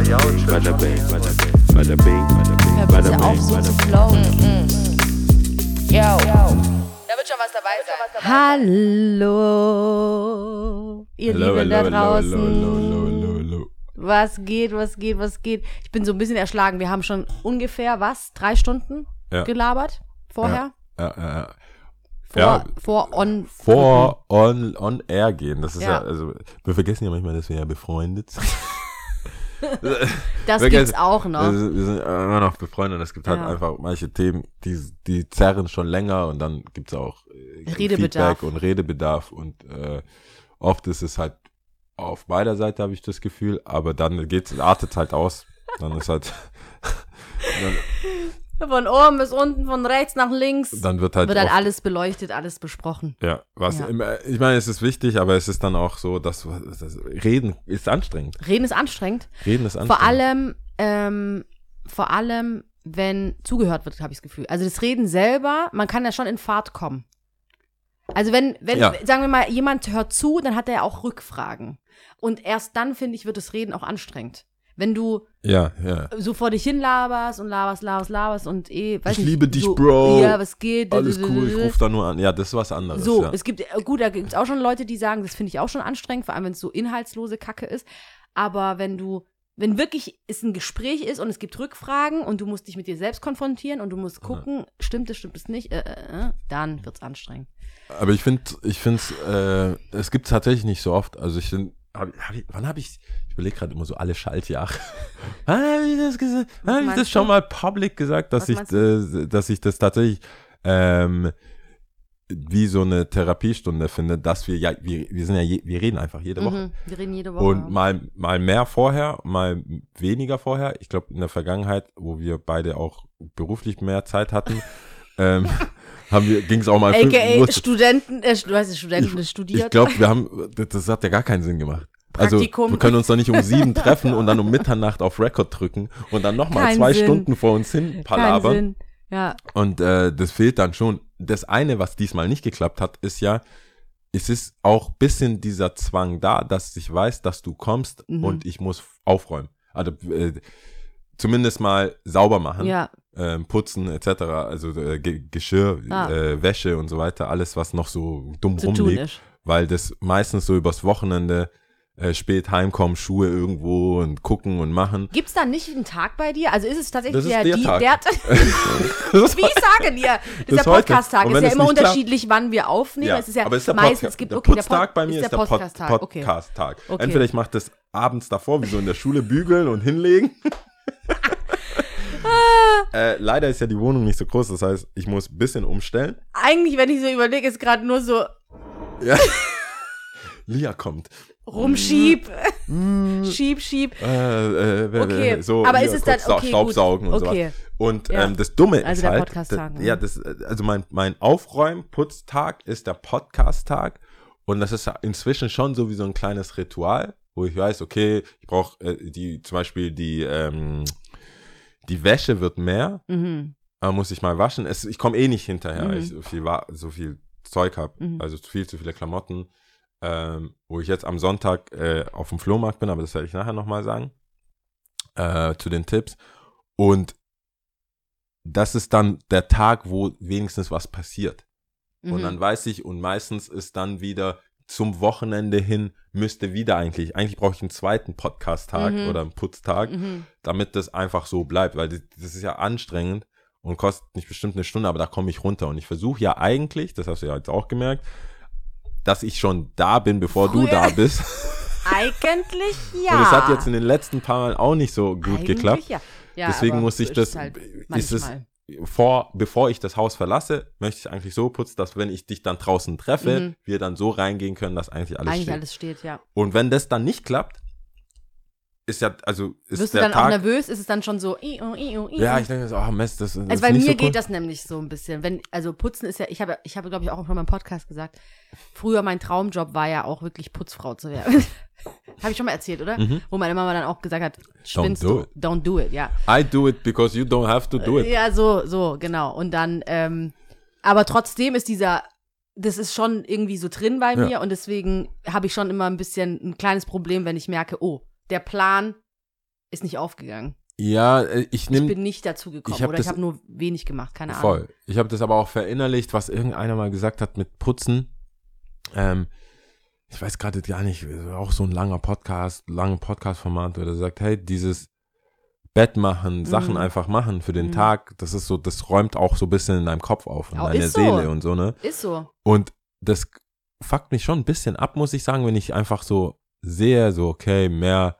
Bada bing, bada bing, bada bing, auf, so zu flowen. Yo. Da wird schon was dabei sein. Hallo, ihr Hello, Lieben hello, da hello, draußen. hello, hello, hello, hello. Was geht, was geht, was geht? Ich bin so ein bisschen erschlagen. Wir haben schon ungefähr, was, drei Stunden Ja. gelabert vorher? Ja, ja, ja. Vor, Ja. vor on. Vor on, on air gehen. Das ist ja. Ja. also wir vergessen ja manchmal, dass wir ja befreundet sind. Das gibt's auch noch. Wir sind, immer noch befreundet. Es gibt halt Ja. einfach manche Themen, die, die zerren schon länger und dann gibt's auch äh, Redebedarf. Feedback und Redebedarf und äh, oft ist es halt auf beider Seite habe ich das Gefühl, aber dann geht's, artet halt aus. Dann ist halt, Von oben bis unten, von rechts nach links. dann wird halt, Wird halt alles beleuchtet, alles besprochen. Ja, was Ja. immer, ich meine, es ist wichtig, aber es ist dann auch so, dass das Reden ist anstrengend. Reden ist anstrengend. Reden ist anstrengend. Vor allem, ähm, vor allem, wenn zugehört wird, habe ich das Gefühl. Also das Reden selber, man kann ja schon in Fahrt kommen. Also wenn, wenn, Ja. sagen wir mal, jemand hört zu, dann hat er ja auch Rückfragen. Und erst dann, finde ich, wird das Reden auch anstrengend. Wenn du Ja, ja. so vor dich hin laberst und laberst, laberst, laberst und eh, weiß Ich nicht, liebe dich, so, Bro. Ja, was geht? Alles cool, ich rufe da nur an. Ja, das ist was anderes. So, ja. es gibt, äh, gut, da gibt es auch schon Leute, die sagen, das finde ich auch schon anstrengend, vor allem wenn es so inhaltslose Kacke ist. Aber wenn du, wenn wirklich es ein Gespräch ist und es gibt Rückfragen und du musst dich mit dir selbst konfrontieren und du musst gucken, stimmt es, stimmt es nicht, äh, äh, äh, dann wird's anstrengend. Aber ich finde, ich finde äh, es gibt tatsächlich nicht so oft. Also ich finde, hab, hab ich, wann habe ich, ich überlege gerade immer so alle Schaltjahre. wann habe ich das gesagt? Wann habe ich das schon du? mal public gesagt, dass Was ich, äh, dass ich das tatsächlich ähm, wie so eine Therapiestunde finde, dass wir ja, wir, wir sind ja, je, wir reden einfach jede Woche. Mhm, wir reden jede Woche. Und mal, mal mehr vorher, mal weniger vorher. Ich glaube, in der Vergangenheit, wo wir beide auch beruflich mehr Zeit hatten, ähm, ging es auch mal AKA. Studenten, äh, du hast Studenten Ich studiert. glaube, wir haben, das, hat ja gar keinen Sinn gemacht. Also, Praktikum. wir können uns doch nicht um sieben treffen und dann um Mitternacht auf Record drücken und dann nochmal Kein zwei Sinn. Stunden vor uns hin Kein palabern. Sinn. Ja, Und äh, das fehlt dann schon. Das eine, was diesmal nicht geklappt hat, ist ja, es ist auch bisschen dieser Zwang da, dass ich weiß, dass du kommst Mhm. und ich muss aufräumen. Also äh, zumindest mal sauber machen, ja, ähm, putzen etc. Also äh, Ge Geschirr, Ah. äh, Wäsche und so weiter, alles, was noch so dumm zu rumliegt weil das meistens so übers Wochenende äh, spät heimkommen, Schuhe irgendwo und gucken und machen. Gibt's da nicht einen Tag bei dir? Also ist es tatsächlich ist der die, Tag. der Wie ich sage dir, Das ist heute. Podcast-Tag Und ist ja es immer nicht klappt- unterschiedlich, wann wir aufnehmen. es ist ja aber es ist der meistens Podcast. gibt der okay, Putztag bei mir ist der, Pod Podcast-Tag. Okay. Podcast-Tag. Okay. Entweder ich mache das abends davor, wie so in der Schule, bügeln und hinlegen. äh, leider ist ja die Wohnung nicht so groß, das heißt, ich muss ein bisschen umstellen. Eigentlich, wenn ich so überlege, ist gerade nur so Ja. Lia kommt. rumschieb, schieb, schieb. Äh, äh, Okay, so aber ist es dann- okay, Staubsaugen gut. und Okay. sowas. Und Ja. ähm, das Dumme Also ist der halt, Podcast-Tag, da- ne? ja, das, äh, also mein, mein Aufräumen-Putztag ist der Podcast-Tag und das ist inzwischen schon so wie so ein kleines Ritual, wo ich weiß, okay, ich brauche äh, die, zum Beispiel die, ähm, die Wäsche wird mehr, Mhm. aber muss ich mal waschen. Es, ich komme eh nicht hinterher, Mhm. weil ich so viel, so viel Zeug habe, Mhm. also viel zu viele Klamotten, ähm, wo ich jetzt am Sonntag äh, auf dem Flohmarkt bin, aber das werde ich nachher nochmal sagen, äh, zu den Tipps. Und das ist dann der Tag, wo wenigstens was passiert. Und Mhm. dann weiß ich, und meistens ist dann wieder zum Wochenende hin, müsste wieder eigentlich, eigentlich brauche ich einen zweiten Podcast-Tag Mhm. oder einen Putztag, Mhm. damit das einfach so bleibt, weil das, das ist ja anstrengend und kostet nicht bestimmt eine Stunde, aber da komme ich runter. Und ich versuche ja eigentlich, das hast du ja jetzt auch gemerkt, dass ich schon da bin, bevor du Früher. da bist. Eigentlich ja. Und es hat jetzt in den letzten paar Mal auch nicht so gut Eigentlich geklappt. Ja. Ja, Deswegen muss ich das, halt ist es. Vor, bevor ich das Haus verlasse, möchte ich eigentlich so putzen, dass wenn ich dich dann draußen treffe, Mhm. wir dann so reingehen können, dass eigentlich alles Eigentlich steht. alles steht, ja. Und wenn das dann nicht klappt, ist ja, also ist Wirst du dann auch Tag. nervös? Ist es dann schon so, i, oh, i, oh, i, ja, oh? ich denke so, oh Mist, das, das Also ist bei mir so cool. geht das nämlich so ein bisschen. Wenn, also putzen ist ja, ich habe, ich habe glaube ich auch schon mal im Podcast gesagt, früher mein Traumjob war ja auch wirklich Putzfrau zu werden. habe ich schon mal erzählt, oder? Mhm. Wo meine Mama dann auch gesagt hat, spinnst do du? it. Don't do it, ja. I do it because you don't have to do it. Ja, so, so, genau. Und dann, ähm, aber trotzdem ist dieser, das ist schon irgendwie so drin bei Ja. mir und deswegen habe ich schon immer ein bisschen ein kleines Problem, wenn ich merke, oh, der Plan ist nicht aufgegangen. Ja, äh, ich Ich nehme bin nicht dazu gekommen ich oder das- ich habe nur wenig gemacht, keine Ahnung. voll. Ich habe das aber auch verinnerlicht, was irgendeiner mal gesagt hat mit Putzen. Ähm, ich weiß gerade gar nicht, auch so ein langer Podcast, lange Podcast-Format, wo er sagt, hey, dieses Bett machen, Sachen Mhm. einfach machen für den Mhm. Tag, das ist so, das räumt auch so ein bisschen in deinem Kopf auf, in Ja, deiner so. Seele und so, ne? Ist so. Und das fuckt mich schon ein bisschen ab, muss ich sagen, wenn ich einfach so sehe, so, okay, mehr,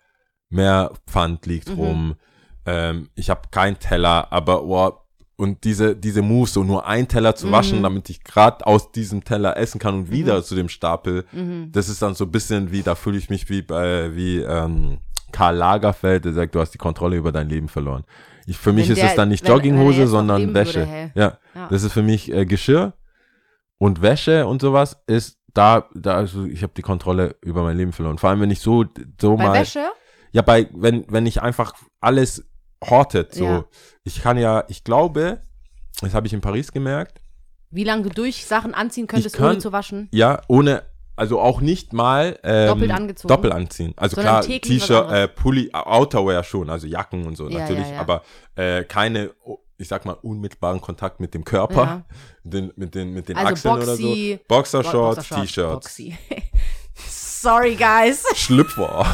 mehr Pfand liegt Mhm. rum, ähm, ich habe keinen Teller, aber, oh, und diese, diese Moves, so nur einen Teller zu Mhm. waschen, damit ich gerade aus diesem Teller essen kann und wieder Mhm. zu dem Stapel, Mhm. das ist dann so ein bisschen wie, da fühle ich mich wie bei, wie, ähm, Karl Lagerfeld, der sagt, du hast die Kontrolle über dein Leben verloren. Ich, für mich Wenn ist der- es dann nicht wenn- wenn Jogginghose, noch sondern Wäsche. würde, hey. Ja, Ja. das ist für mich äh, Geschirr und Wäsche und sowas ist da, da also ich habe die Kontrolle über mein Leben verloren. Vor allem wenn ich so so Bei mal Wäsche? Ja bei wenn wenn ich einfach alles hortet so. Ja. Ich kann ja, ich glaube, das habe ich in Paris gemerkt. Wie lange du durch Sachen anziehen könntest, kann- ohne zu waschen? Ja, ohne also auch nicht mal ähm, Doppelt angezogen? Doppelt anziehen. Also Sondern klar, T-Shirt, äh, Pulli, Outerwear schon, also Jacken und so Ja, natürlich, ja, aber äh, keine, ich sag mal, unmittelbaren Kontakt mit dem Körper, Ja. den, mit den, mit den Also Achseln Boxy- oder so. Boxershorts, Boxershorts, T-Shirts. Sorry, guys. Schlüpfer.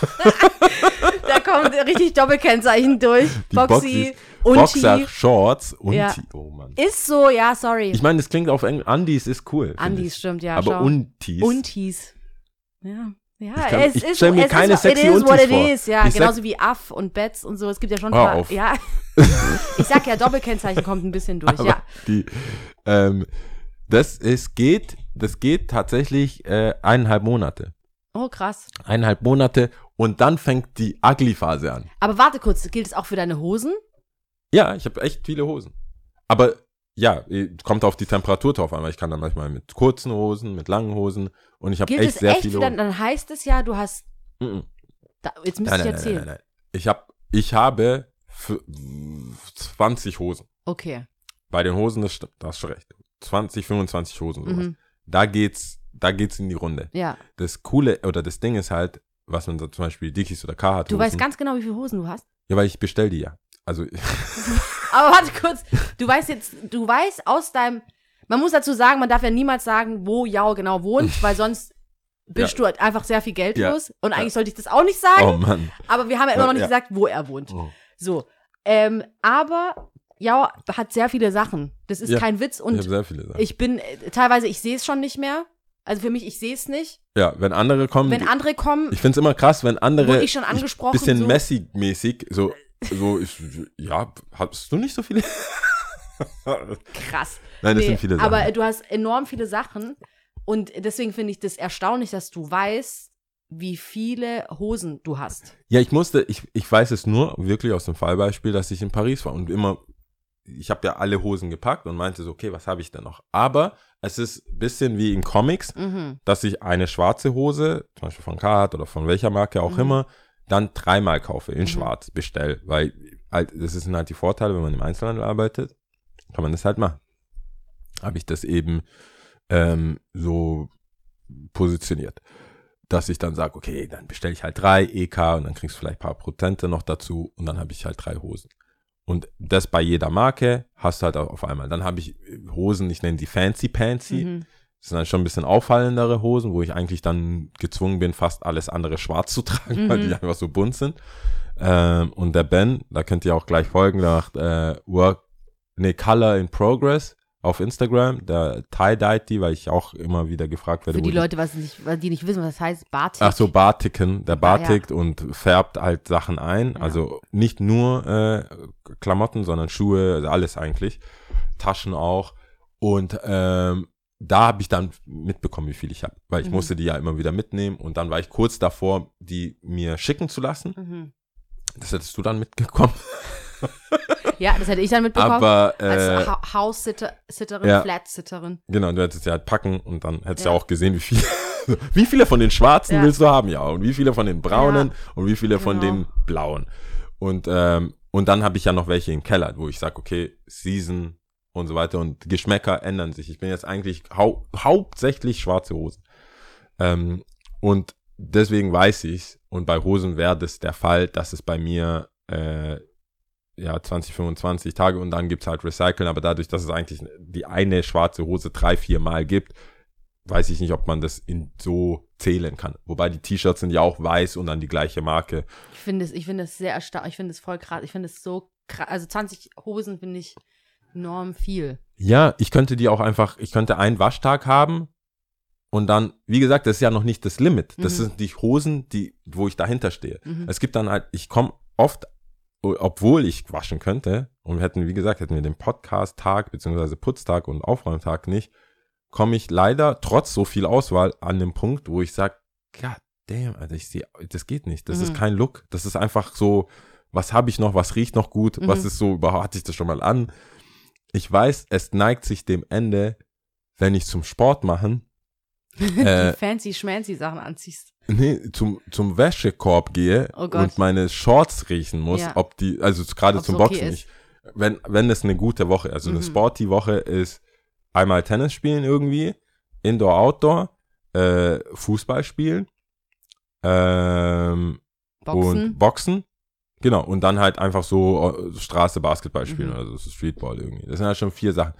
Da kommt richtig Doppelkennzeichen durch. Die Boxy, Boxys, Unti. Boxershorts, Unti. Ja. Oh Mann. Ist so, ja, sorry. Ich meine, das klingt auf Englisch, Undis ist cool. ich. stimmt, ja. Aber schau. Untis. Untis. Ja. Ja, Ich kann- es ist stell mir es keine ist, sexy it is what Untis it vor. is, ja, Ich sag- genauso wie Aff und Betz und so. Es gibt ja schon paar, auf. ja. Ich sag ja, Doppelkennzeichen kommt ein bisschen durch, Aber ja. die, ähm, das ist, geht, das geht tatsächlich äh, eineinhalb Monate. Oh, krass. Eineinhalb Monate und dann fängt die Ugly-Phase an. Aber warte kurz, gilt es auch für deine Hosen? Ja, ich habe echt viele Hosen. Aber ja, kommt auf die Temperatur drauf an, weil ich kann dann manchmal mit kurzen Hosen, mit langen Hosen und ich habe echt es sehr echt viele Hosen. dann heißt es ja, du hast, Mhm. da, jetzt müsste ich nein, nein, erzählen. nein, nein. Ich habe ich habe für 20 Hosen. Okay. Bei den Hosen, das stimmt, da hast du recht. 20, 25 Hosen sowas. Mhm. Da geht's, da geht's in die Runde. Ja. Das Coole oder das Ding ist halt, was man so zum Beispiel Dickies oder K hat. Du weißt ganz genau, wie viele Hosen du hast. Ja, weil ich bestell die ja. Also Aber warte kurz, du weißt jetzt, du weißt aus deinem, man muss dazu sagen, man darf ja niemals sagen, wo Jao genau wohnt, weil sonst bist du halt einfach sehr viel Geld Ja. los. Und eigentlich Ja. sollte ich das auch nicht sagen, oh Mann. aber wir haben ja immer noch nicht Ja. gesagt, wo er wohnt. Oh. So. Ähm, aber Jao hat sehr viele Sachen. Das ist Ja. kein Witz ich und habe sehr viele Sachen. ich bin, äh, teilweise, ich sehe es schon nicht mehr. Also für mich, ich sehe es nicht. ja, wenn andere kommen, Wenn andere kommen, ich find's immer krass, wenn andere wurde ich schon angesprochen. bisschen so. Messi-mäßig, so, so, ich, ja, hast du nicht so viele? Krass. Nein, das Nee, sind viele Sachen. Aber du hast enorm viele Sachen und deswegen finde ich das erstaunlich, dass du weißt, wie viele Hosen du hast. Ja, ich musste, ich, ich weiß es nur wirklich aus dem Fallbeispiel, dass ich in Paris war und immer, ich habe ja alle Hosen gepackt und meinte so, okay, was habe ich denn noch? Aber es ist ein bisschen wie in Comics, Mhm. dass ich eine schwarze Hose, zum Beispiel von Carhartt oder von welcher Marke auch Mhm. immer, dann dreimal kaufe, in Mhm. schwarz, bestell, weil halt, das sind halt die Vorteile, wenn man im Einzelhandel arbeitet, kann man das halt machen. Habe ich das eben ähm, so positioniert, dass ich dann sage, okay, dann bestelle ich halt drei EK und dann kriegst du vielleicht ein paar Prozente noch dazu und dann habe ich halt drei Hosen. Und das bei jeder Marke hast du halt auf einmal. Dann habe ich Hosen, ich nenne die Fancy Pantsy. Mhm. Das sind dann schon ein bisschen auffallendere Hosen, wo ich eigentlich dann gezwungen bin, fast alles andere schwarz zu tragen, weil Mhm. die einfach so bunt sind. Ähm, und der Ben, da könnt ihr auch gleich folgen, der macht äh, Work, nee, Color in Progress auf Instagram. Der tie-dyed die, weil ich auch immer wieder gefragt werde, Für die Leute, was nicht, weil die nicht wissen, was das heißt, Batik. Ach so, Bartiken. Der Ah, ja. Und färbt halt Sachen ein. Ja. Also nicht nur äh, Klamotten, sondern Schuhe, also alles eigentlich. Taschen auch. Und ähm, da habe ich dann mitbekommen, wie viel ich habe. Weil ich Mhm. musste die ja immer wieder mitnehmen. Und dann war ich kurz davor, die mir schicken zu lassen. Mhm. Das hättest du dann mitgekommen. Ja, das hätte ich dann mitbekommen. Aber als äh, ha House-Sitterin, ja. Flat-Sitterin. genau, du hättest ja halt packen und dann hättest du Ja. ja auch gesehen, wie viele, wie viele von den Schwarzen Ja. willst du haben, ja. Und wie viele von den Braunen und wie viele von Genau. den Blauen. Und, ähm, und dann habe ich ja noch welche im Keller, wo ich sage, okay, Season und so weiter und Geschmäcker ändern sich. Ich bin jetzt eigentlich hau hauptsächlich schwarze Hosen. Ähm, und deswegen weiß ich und bei Hosen wäre das der Fall, dass es bei mir äh, ja 20, 25 Tage und dann gibt's halt Recyceln, aber dadurch, dass es eigentlich die eine schwarze Hose drei, vier Mal gibt, weiß ich nicht, ob man das in so zählen kann. Wobei die T-Shirts sind ja auch weiß und dann die gleiche Marke. Ich finde es, ich finde es sehr erstaunlich. Ich finde es voll krass. Ich finde es so krass. Also 20 Hosen finde ich enorm viel. Ja, ich könnte die auch einfach, ich könnte einen Waschtag haben und dann, wie gesagt, das ist ja noch nicht das Limit. Das Mhm. sind die Hosen, die, wo ich dahinter stehe. Mhm. Es gibt dann halt, ich komme oft, obwohl ich waschen könnte, und wir hätten, wie gesagt, hätten wir den Podcast-Tag beziehungsweise Putztag und Aufräumtag nicht, komme ich leider trotz so viel Auswahl an den Punkt, wo ich sage, God damn, Alter, ich sehe, das geht nicht. Das Mhm. ist kein Look. Das ist einfach so, was habe ich noch, was riecht noch gut, was Mhm. ist so, überhaupt hatte ich das schon mal an. Ich weiß, es neigt sich dem Ende, wenn ich zum Sport machen, äh, die fancy schmancy Sachen anziehst. nee, zum, zum Wäschekorb gehe Oh und meine Shorts riechen muss, Ja. ob die, also gerade Ob's zum okay Boxen ist. nicht. Wenn, wenn es eine gute Woche, also eine Mhm. Sporty-Woche ist, einmal Tennis spielen irgendwie, Indoor, Outdoor, äh, Fußball spielen, ähm, Boxen. und Boxen. Genau, und dann halt einfach so äh, Straße Basketball spielen, Mhm. also so Streetball irgendwie. Das sind halt schon vier Sachen.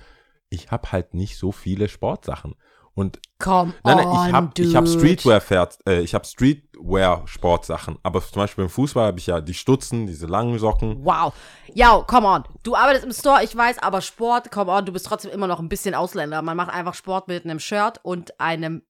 Ich habe halt nicht so viele Sportsachen. Und Come Nein, nein, ich habe ich hab. Streetwear, -Pferd, äh, ich habe Streetwear Sportsachen, aber zum Beispiel im Fußball habe ich ja die Stutzen, diese langen Socken. Wow. Ja, come on. Du arbeitest im Store, ich weiß, aber Sport, come on, du bist trotzdem immer noch ein bisschen Ausländer. Man macht einfach Sport mit einem Shirt und einem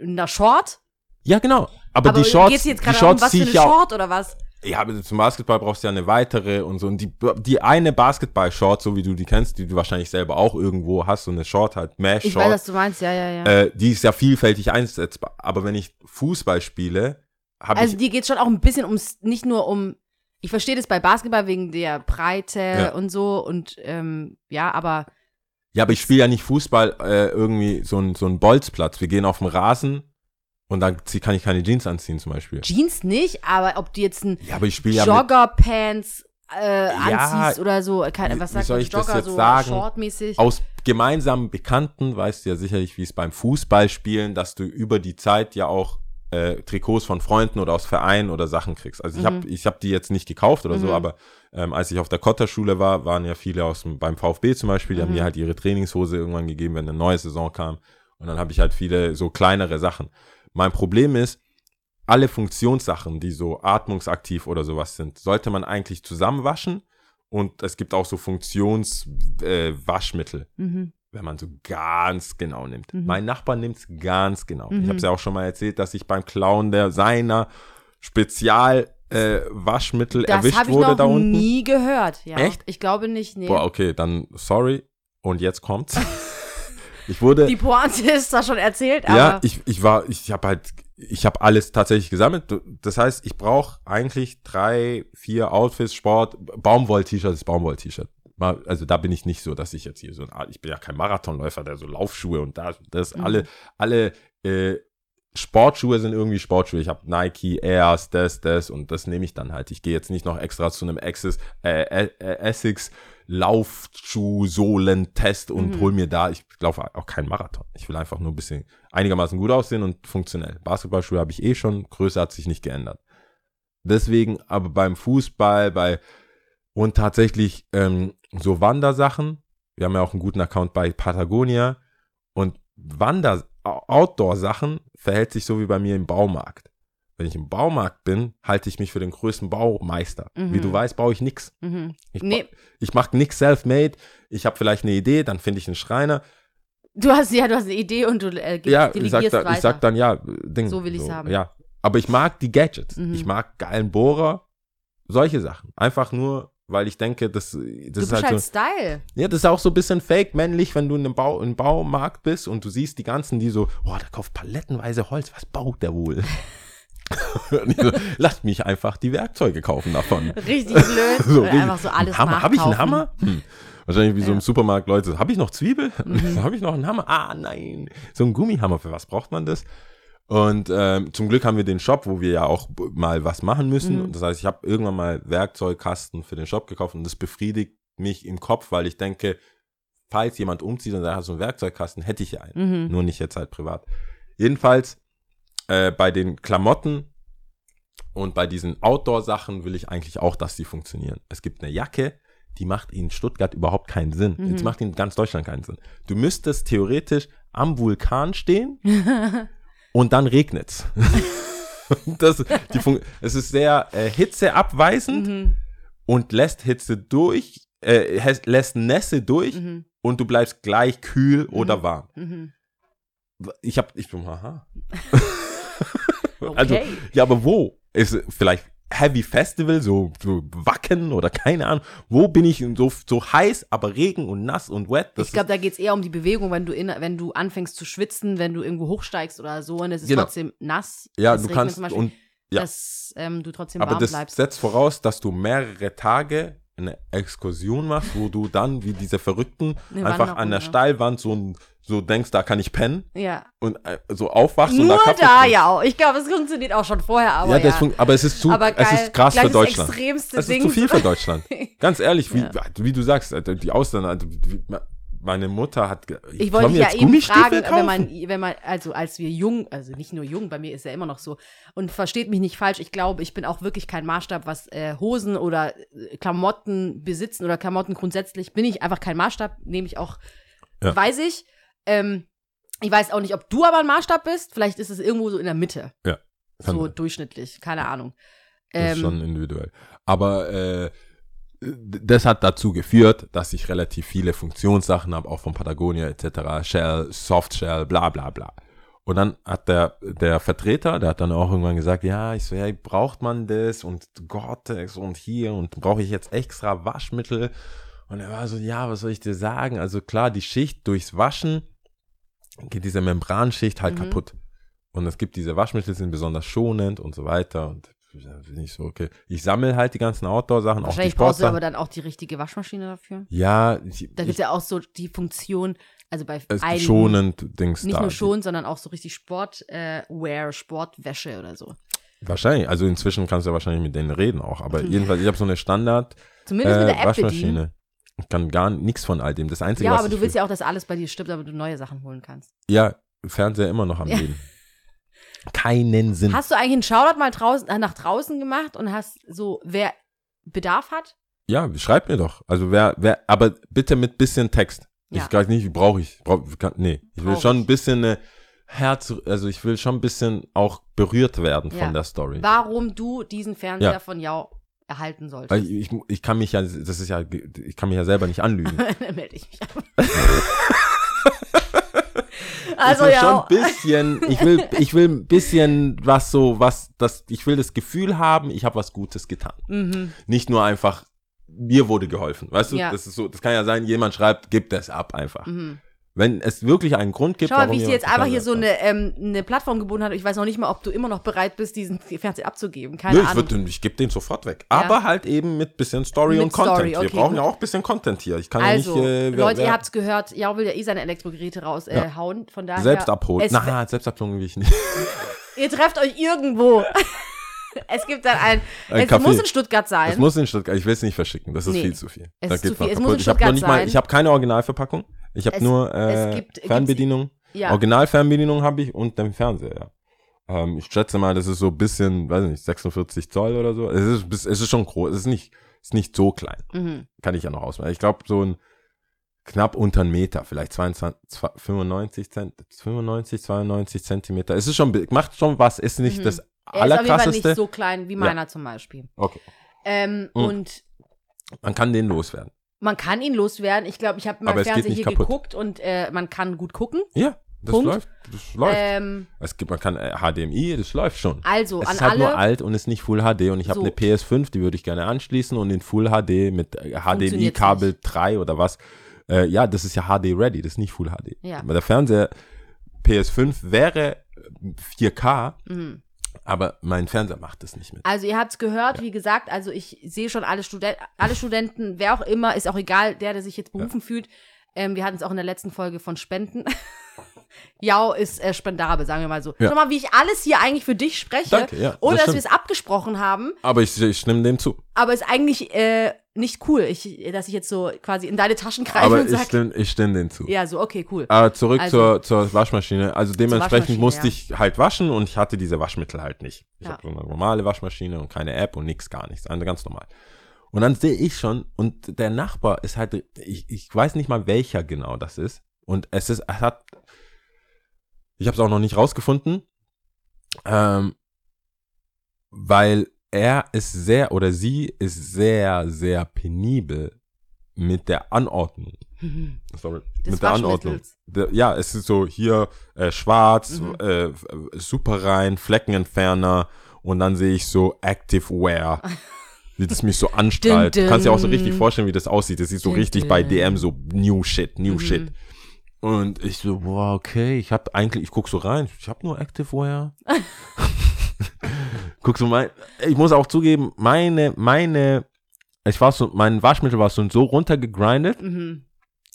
einer Short. Ja, genau. Aber, Aber die Shorts, die gerade darum, Shorts was für eine ja auch. Short oder was? Ja, aber zum Basketball brauchst du ja eine weitere und so. Und die, die eine Basketball-Short, so wie du die kennst, die du wahrscheinlich selber auch irgendwo hast, so eine Short halt, Ich weiß, Mesh-Short, was du meinst, ja, ja, ja. äh, die ist ja vielfältig einsetzbar. Aber wenn ich Fußball spiele, habe also ich, dir geht schon auch ein bisschen ums, nicht nur um, ich verstehe das bei Basketball wegen der Breite Ja. und so und ähm, ja, aber ja, aber ich spiele ja nicht Fußball äh, irgendwie so ein, so ein Bolzplatz. Wir gehen auf den Rasen und dann kann ich keine Jeans anziehen zum Beispiel. Jeans nicht, aber ob du jetzt ein Ja, ja Joggerpants äh, Ja, anziehst oder so, keine, wie- was sagt soll ich das Jogger, jetzt so sagen? shortmäßig. aus gemeinsamen Bekannten weißt du ja sicherlich, wie es beim Fußballspielen, dass du über die Zeit ja auch äh, Trikots von Freunden oder aus Vereinen oder Sachen kriegst. Also ich Mhm. habe ich hab die jetzt nicht gekauft oder so, Mhm. aber ähm, als ich auf der Kotterschule war, waren ja viele aus dem, beim VfB zum Beispiel, die haben Mhm. mir halt ihre Trainingshose irgendwann gegeben, wenn eine neue Saison kam. Und dann habe ich halt viele so kleinere Sachen. Mein Problem ist, alle Funktionssachen, die so atmungsaktiv oder sowas sind, sollte man eigentlich zusammenwaschen. Und es gibt auch so Funktionswaschmittel. Äh, Mhm. wenn man so ganz genau nimmt. Mhm. Mein Nachbar nimmt es ganz genau. Ich Mhm. habe es ja auch schon mal erzählt, dass ich beim Klauen der seiner Spezial äh, Waschmittel Das erwischt habe ich wurde noch da unten. nie gehört. Ja. Echt? Ich glaube nicht, nee. Boah, okay, dann sorry. Und jetzt kommt's. ich wurde Die Pointe ist zwar schon erzählt, aber ja, ich, ich war, ich habe halt, ich habe alles tatsächlich gesammelt. Das heißt, ich brauche eigentlich drei, vier Outfits, Sport, Baumwoll-T-Shirt ist Baumwoll-T-Shirt. Also da bin ich nicht so, dass ich jetzt hier so, ein, ich bin ja kein Marathonläufer, der so Laufschuhe und da, das Mhm. alle, alle äh, Sportschuhe sind irgendwie Sportschuhe. Ich habe Nike, Airs, das, das und das nehme ich dann halt. Ich gehe jetzt nicht noch extra zu einem Access, äh, äh, Essex Laufschuh-Sohlen-Test und Mhm. hol mir da, ich laufe auch keinen Marathon. Ich will einfach nur ein bisschen einigermaßen gut aussehen und funktionell. Basketballschuhe habe ich eh schon, Größe hat sich nicht geändert. Deswegen, aber beim Fußball, bei und tatsächlich ähm, so Wandersachen, wir haben ja auch einen guten Account bei Patagonia und Wander Outdoor-Sachen verhält sich so wie bei mir im Baumarkt. Wenn ich im Baumarkt bin, halte ich mich für den größten Baumeister. Mhm. Wie du weißt, baue ich nix. mhm. Ich, nee, ich mache nix self-made. Ich habe vielleicht eine Idee, dann finde ich einen Schreiner. du hast ja, du hast eine Idee und du äh, Ja, ich sag, weiter. ich sag dann, ja, Ding. So will ich's haben. Ja, aber ich mag die Gadgets. Mhm. Ich mag geilen Bohrer, solche Sachen. Einfach nur, weil ich denke, das, das du ist bist halt halt so. Style. Ja, das ist auch so ein bisschen fake männlich, wenn du in einem Bau, im Baumarkt bist und du siehst die ganzen, die so, oh, der kauft palettenweise Holz, was baut der wohl? So, Lasst mich einfach die Werkzeuge kaufen davon. Richtig blöd. So, Oder einfach so alles Hammer. Habe ich einen. Hammer? Hm. Wahrscheinlich wie so Ja. im Supermarkt Leute, habe ich noch Zwiebel? Mhm. habe ich noch einen Hammer? Ah, nein. So ein Gummihammer, für was braucht man das? Und ähm, zum Glück haben wir den Shop, wo wir ja auch mal was machen müssen. Mhm. Und das heißt, ich habe irgendwann mal Werkzeugkasten für den Shop gekauft und das befriedigt mich im Kopf, weil ich denke, falls jemand umzieht und sagt, du einen Werkzeugkasten, hätte ich ja einen. Mhm. Nur nicht jetzt halt privat. Jedenfalls äh, bei den Klamotten und bei diesen Outdoor-Sachen will ich eigentlich auch, dass die funktionieren. Es gibt eine Jacke, die macht in Stuttgart überhaupt keinen Sinn. Mhm. Jetzt macht in ganz Deutschland keinen Sinn. Du müsstest theoretisch am Vulkan stehen und dann regnet's. das, die Fun es ist sehr äh, hitzeabweisend Mhm. und lässt Hitze durch, äh, lässt Nässe durch Mhm. und du bleibst gleich kühl oder warm. Mhm. Ich hab, ich bin, aha. Okay. Also, ja, aber wo? Ist vielleicht Heavy Festival, so, so Wacken oder keine Ahnung. Wo bin ich so, so heiß, aber Regen und nass und wet? Das ich glaube, da geht es eher um die Bewegung, wenn du, in, wenn du anfängst zu schwitzen, wenn du irgendwo hochsteigst oder so und es ist Genau. trotzdem nass. ja, du kannst zum Beispiel, und ja. dass ähm, du trotzdem aber warm das bleibst. setzt voraus, dass du mehrere Tage eine Exkursion machst, wo du dann wie diese Verrückten Eine einfach an der. Steilwand so, ein- so denkst, da kann ich pennen Ja. und äh, so aufwachst und Nur da Kaffee da, trinkst. ja. Ich glaube, es funktioniert auch schon vorher, aber ja, ja. aber es ist zu, es ist krass für das Deutschland. Es ist Ding. zu viel für Deutschland. Ganz ehrlich, wie, Ja. wie du sagst, Alter, die Ausländer, also, meine Mutter hat. Ich sollen wollte ja eben fragen, wenn man, wenn man, also als wir jung, also nicht nur jung, bei mir ist ja immer noch so, und versteht mich nicht falsch, ich glaube, ich bin auch wirklich kein Maßstab, was äh, Hosen oder äh, Klamotten besitzen oder Klamotten grundsätzlich, bin ich einfach kein Maßstab, nehme ich auch, Ja. weiß ich. Ähm, ich weiß auch nicht, ob du aber ein Maßstab bist, vielleicht ist es irgendwo so in der Mitte, Kann so sein. durchschnittlich, keine Ahnung. Das ist Ähm, schon individuell. Aber äh, das hat dazu geführt, dass ich relativ viele Funktionssachen habe, auch von Patagonia etc., Shell, Soft Shell, bla bla bla. Und dann hat der, der Vertreter, der hat dann auch irgendwann gesagt, ja, ich so, ja, braucht man das und Gore-Tex und hier und brauche ich jetzt extra Waschmittel? Und er war so, ja, was soll ich dir sagen? Also klar, die Schicht durchs Waschen geht diese Membranschicht halt Mhm. kaputt. Und es gibt diese Waschmittel, die sind besonders schonend und so weiter. Und ich so, okay. Ich sammle halt die ganzen Outdoor-Sachen, auch die wahrscheinlich brauchst du aber dann auch die richtige Waschmaschine dafür. Ja, ich, Da gibt es ja auch so die Funktion, also bei es einigen, schonend Dings nicht da. nur schon, sondern auch so richtig Sportwear, äh, Sportwäsche oder so. Wahrscheinlich. Also inzwischen kannst du ja wahrscheinlich mit denen reden auch. Aber jedenfalls, ich habe so eine Standard Zumindest äh, mit der App bedienen. Waschmaschine. Ich kann gar nichts von all dem. Das Einzige, Ja, was aber du willst ja auch, dass alles bei dir stimmt, damit du neue Sachen holen kannst. ja, Fernseher immer noch am Ja. Leben. Keinen Sinn. Hast du eigentlich einen Shoutout mal draußen, äh, nach draußen gemacht und hast so, wer Bedarf hat? Ja, schreib mir doch. Also wer, wer, aber bitte mit bisschen Text. Ja. Ich weiß nicht, brauche ich. Brauch, kann, nee, ich will Brauch schon ich. ein bisschen eine Herz, also ich will schon ein bisschen auch berührt werden Ja. von der Story. Warum du diesen Fernseher Ja. von Jau erhalten solltest. Ich, ich, ich kann mich ja, das ist ja, ich kann mich ja selber nicht anlügen. Dann melde ich mich ab. also ich will ja. schon ein bisschen, ich will, ich will ein bisschen was so, was, das, ich will das Gefühl haben, ich habe was Gutes getan. Mhm. Nicht nur einfach, mir wurde geholfen. Weißt du, Ja. das ist so, das kann ja sein, jemand schreibt, gib das ab einfach. Mhm. Wenn es wirklich einen Grund gibt, Schau mal, wie ich dir jetzt einfach hier so eine, ähm, eine Plattform geboten habe. Ich weiß noch nicht mal, ob du immer noch bereit bist, diesen Fernseher abzugeben. Keine Nö, ich, Ahnung. würd, ich gebe den sofort weg. Ja. Aber halt eben mit bisschen Story Mit und Content. Story, Wir okay, brauchen gut. ja auch ein bisschen Content hier. Ich kann also, ja nicht. Äh, wer, Leute, wer ihr habt's gehört, Jau will ja eh seine Elektrogeräte raushauen. Äh, Ja. hauen. Von daher. selbst abholen. Es, Na, Selbstabholung will ich nicht. Ihr trefft euch irgendwo. es gibt dann ein. Ein es Café. muss in Stuttgart sein. Es muss in Stuttgart, ich will es nicht verschicken, das ist Nee. viel zu viel. Es Da ist zu viel. Es muss in ich Stuttgart nicht mal, sein. ich habe keine Originalverpackung. Ich habe nur äh, gibt- Fernbedienung. ja. Originalfernbedienung habe ich und den Fernseher, ja. Ähm, ich schätze mal, das ist so ein bisschen, weiß nicht, 46 Zoll oder so. Es ist, es ist schon groß, es ist nicht, ist nicht so klein. Mhm. Kann ich ja noch ausmachen. Ich glaube, so ein knapp unter einen Meter, vielleicht 22, zwei- 95, Zent, 95, 92 Zentimeter. Es ist schon, macht schon was, ist nicht Mhm. das Er ist auf jeden Fall allerkrasseste. nicht so klein wie meiner zum Beispiel. okay. Ähm, Mhm. Und Man kann den loswerden. Man kann ihn loswerden. Ich glaube, ich habe mal Aber es geht Fernseher nicht hier kaputt. geguckt und äh, man kann gut gucken. Ja, das Punkt. läuft. Das läuft. Ähm, Es gibt, man kann äh, HDMI, das läuft schon. also, es an ist halt nur alle. alt und ist nicht Full HD und ich habe So. eine PS5, die würde ich gerne anschließen und in Full HD mit äh, HDMI-Kabel 3 oder was. Äh, ja, das ist ja HD ready, das ist nicht Full HD. Ja. Aber der Fernseher PS5 wäre äh, 4K, Mhm. Aber mein Fernseher macht das nicht mit. Also ihr habt's gehört, wie gesagt, also ich sehe schon alle, Studen alle Studenten, wer auch immer, ist auch egal, der, der sich jetzt berufen fühlt. Ähm, wir hatten es auch in der letzten Folge von Spenden. Jau ist äh, spendabel, sagen wir mal so. Ja. Schau mal, wie ich alles hier eigentlich für dich spreche, Danke, ja, das ohne dass wir es abgesprochen haben, Aber ich, ich stimme dem zu. aber es eigentlich äh, nicht cool, ich, dass ich jetzt so quasi in deine Taschen greife Aber und ich sage, stimme ich stimm den zu. ja, so, okay, cool. Aber zurück Also- zur, zur Waschmaschine. Also dementsprechend Waschmaschine, musste ja. ich halt waschen und ich hatte diese Waschmittel halt nicht. Ich Ja. habe so eine normale Waschmaschine und keine App und nix, gar nichts. Also ganz normal. Und dann sehe ich schon, und der Nachbar ist halt, ich, ich weiß nicht mal welcher genau das ist. Und es ist, es hat, ich habe es auch noch nicht rausgefunden, ähm, weil er ist sehr oder sie ist sehr, sehr penibel mit der Anordnung. Sorry, Des mit der Anordnung. Der, ja, es ist so hier äh, schwarz, Mhm. äh, super rein, Fleckenentferner und dann sehe ich so Active Wear. Wie das mich so anstrahlt. Du kannst dir auch so richtig vorstellen, wie das aussieht. Das sieht so richtig bei. DM so New Shit, New Mhm. Shit. Und ich so, boah, okay, ich hab eigentlich, ich guck so rein, ich hab nur Active Wear. guck so mein, ich muss auch zugeben, meine, meine, ich war so, mein Waschmittel war so, so runtergegrindet, Mhm.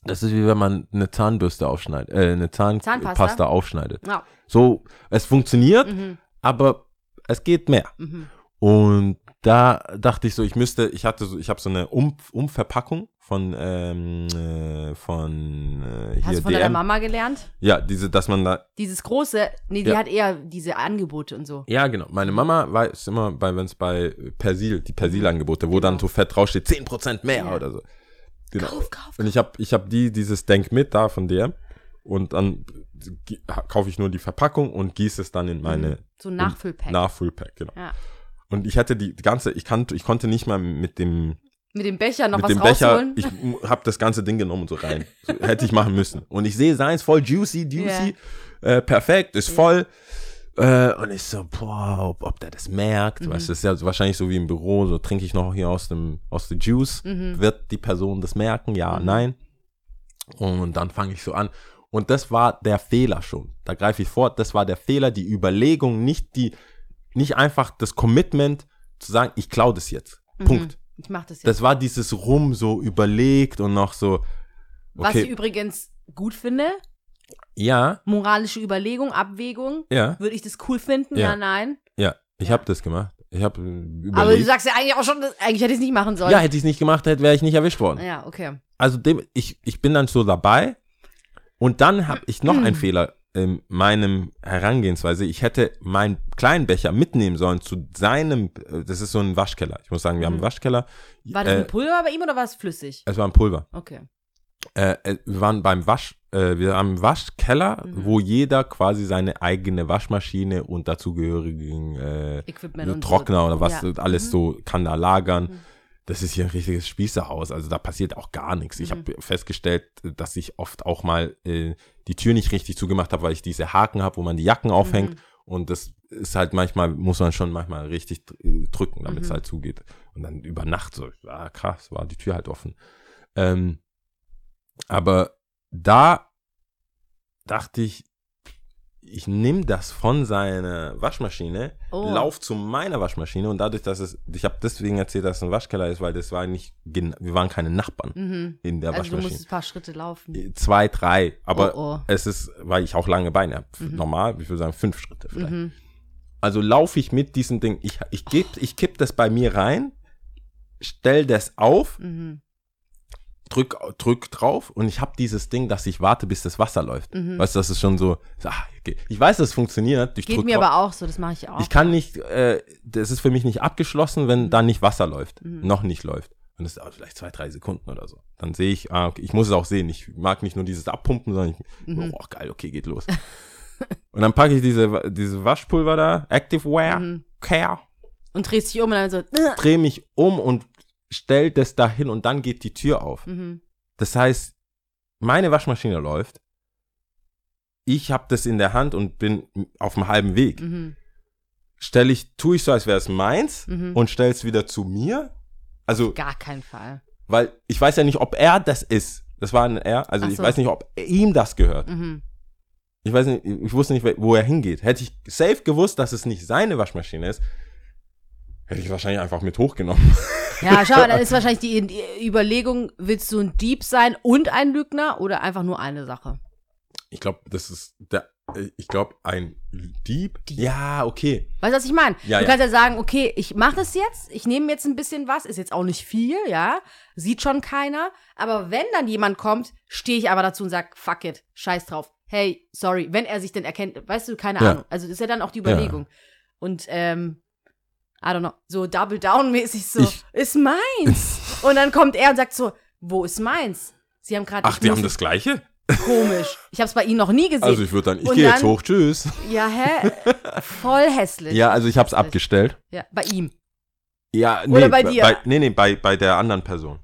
das ist wie wenn man eine Zahnbürste aufschneidet, äh, eine Zahnpasta Zahnpasta? aufschneidet. Ja. So, es funktioniert, Mhm. aber es geht mehr. Mhm. Und da dachte ich so, ich müsste, ich hatte so, ich habe so eine um Umverpackung von ähm, äh, von äh, hier Hast du von deiner DM. Mama gelernt? Ja, diese, dass man da, Dieses große, nee, die Ja. hat eher diese Angebote und so. ja genau. Meine Mama weiß immer, bei wenn es bei Persil, die Persil-Angebote, wo dann so fett draufsteht, 10% mehr Ja. oder so. Genau. Kauf, kauf, Und ich habe ich hab die, dieses Denk mit da von DM und dann gi- kaufe ich nur die Verpackung und gieße es dann in meine So ein Nachfüllpack. Nachfüllpack, genau. Ja. Und ich hätte die ganze, ich, kann, ich konnte nicht mal mit dem, Mit dem Becher noch mit was dem Becher, rausholen. ich habe das ganze Ding genommen und so rein. So, hätte ich machen müssen. Und ich sehe seins voll juicy, juicy, äh, perfekt, ist voll. Äh, und ich so, boah, ob, ob der das merkt. Mhm. Weißt du, das ist ja wahrscheinlich so wie im Büro, so trinke ich noch hier aus dem, aus dem Juice. Mhm. Wird die Person das merken? Ja, nein. Und dann fange ich so an. Und das war der Fehler schon. Da greife ich vor, das war der Fehler, die Überlegung, nicht die, nicht einfach das Commitment zu sagen, ich klaue das jetzt. Punkt. Ich mach das jetzt. Das war dieses Rum so überlegt und noch so, Was ich okay, übrigens gut finde, ja, moralische Überlegung, Abwägung. ja, Würde ich das cool finden? Ja. Ja, nein. ja, ich Ja. habe das gemacht. Ich habe überlegt. Aber du sagst ja eigentlich auch schon, dass- eigentlich hätte ich es nicht machen sollen. ja, hätte ich es nicht gemacht, hätte wäre ich nicht erwischt worden. Ja, okay. Also dem, ich, ich bin dann so dabei und dann habe ich noch einen Fehler in meinem Herangehensweise. Ich hätte meinen kleinen Becher mitnehmen sollen zu seinem, äh, das ist so ein Waschkeller. Ich muss sagen, wir haben einen Waschkeller. Mm. War das äh, ein Pulver bei ihm oder war es flüssig? es war ein Pulver. Okay. Äh, äh, wir waren beim Wasch, äh, wir haben einen Waschkeller, Mhm. wo jeder quasi seine eigene Waschmaschine und dazugehörigen äh, Equipment und Trockner so. oder was Ja. alles Mhm. so kann da lagern. Das ist hier ein richtiges Spießerhaus, also da passiert auch gar nichts. Ich Mhm. habe festgestellt, dass ich oft auch mal äh, die Tür nicht richtig zugemacht habe, weil ich diese Haken habe, wo man die Jacken aufhängt. Mhm. Und das ist halt manchmal, muss man schon manchmal richtig dr- drücken, damit es Mhm. halt zugeht. Und dann über Nacht so, ah, krass, war die Tür halt offen. Ähm, aber da dachte ich, ich nehme das von seiner Waschmaschine, Oh. lauf zu meiner Waschmaschine und dadurch, dass es, ich habe deswegen erzählt, dass es ein Waschkeller ist, weil das war nicht, wir waren keine Nachbarn Mhm. in der Also du Waschmaschine. musstest ein paar Schritte laufen. Zwei, drei, aber Oh, oh. es ist, weil ich auch lange Beine habe. Mhm. Normal, ich würde sagen, fünf Schritte vielleicht. Mhm. Also laufe ich mit diesem Ding, ich, ich, geb, ich kipp das bei mir rein, stell das auf, Mhm. Drück, drück drauf und ich habe dieses Ding, dass ich warte, bis das Wasser läuft. Mhm. Weißt du, das ist schon so, okay. ich weiß, dass es funktioniert. Ich Geht mir drauf. aber auch so, das mache ich auch. Ich kann nicht, äh, das ist für mich nicht abgeschlossen, wenn da nicht Wasser läuft, Mhm. noch nicht läuft. Und das dauert vielleicht zwei, drei Sekunden oder so. Dann sehe ich, ah, okay, ich muss es auch sehen. Ich mag nicht nur dieses Abpumpen, sondern ich, Mhm. oh, geil, okay, geht los. und dann packe ich diese, diese Waschpulver da, Active Wear, Mhm. Care, Und drehst dich um und dann so. drehe mich um und stell das dahin und dann geht die Tür auf. Mhm. Das heißt, meine Waschmaschine läuft, ich habe das in der Hand und bin auf dem halben Weg. Mhm. Stell ich, tue ich so, als wäre es meins Mhm. und stell es wieder zu mir. Also, Gar keinen Fall. weil ich weiß ja nicht, ob er das ist. Das war ein er. Also Ach ich so. weiß nicht, ob ihm das gehört. Mhm. Ich weiß nicht, ich wusste nicht, wo er hingeht. Hätte ich safe gewusst, dass es nicht seine Waschmaschine ist, hätte ich wahrscheinlich einfach mit hochgenommen. Ja, schau mal, dann ist wahrscheinlich die, Überlegung, willst du ein Dieb sein und ein Lügner oder einfach nur eine Sache? Ich glaube, das ist der, ich glaube, ein Dieb. Ja, okay. Weißt du, was ich meine? Ja, du ja. kannst ja sagen, okay, ich mache das jetzt, ich nehme jetzt ein bisschen was, ist jetzt auch nicht viel, ja, sieht schon keiner, aber wenn dann jemand kommt, stehe ich aber dazu und sag, fuck it, scheiß drauf. Hey, sorry, wenn er sich denn erkennt, weißt du, keine Ja. Ahnung. Also das ist ja dann auch die Überlegung. Und ähm, I don't know, so Double Down mäßig so, Ich- ist meins. und dann kommt er und sagt so, wo ist meins? Sie haben gerade Ach, die haben das Gleiche? komisch. Ich habe es bei ihnen noch nie gesehen. Also ich würde dann, ich gehe jetzt hoch, tschüss. ja, hä? Voll hässlich. Ja, also ich habe es abgestellt. Ja, bei ihm. Ja, nee, Oder bei dir? Bei, nee, nee, bei, bei der anderen Person.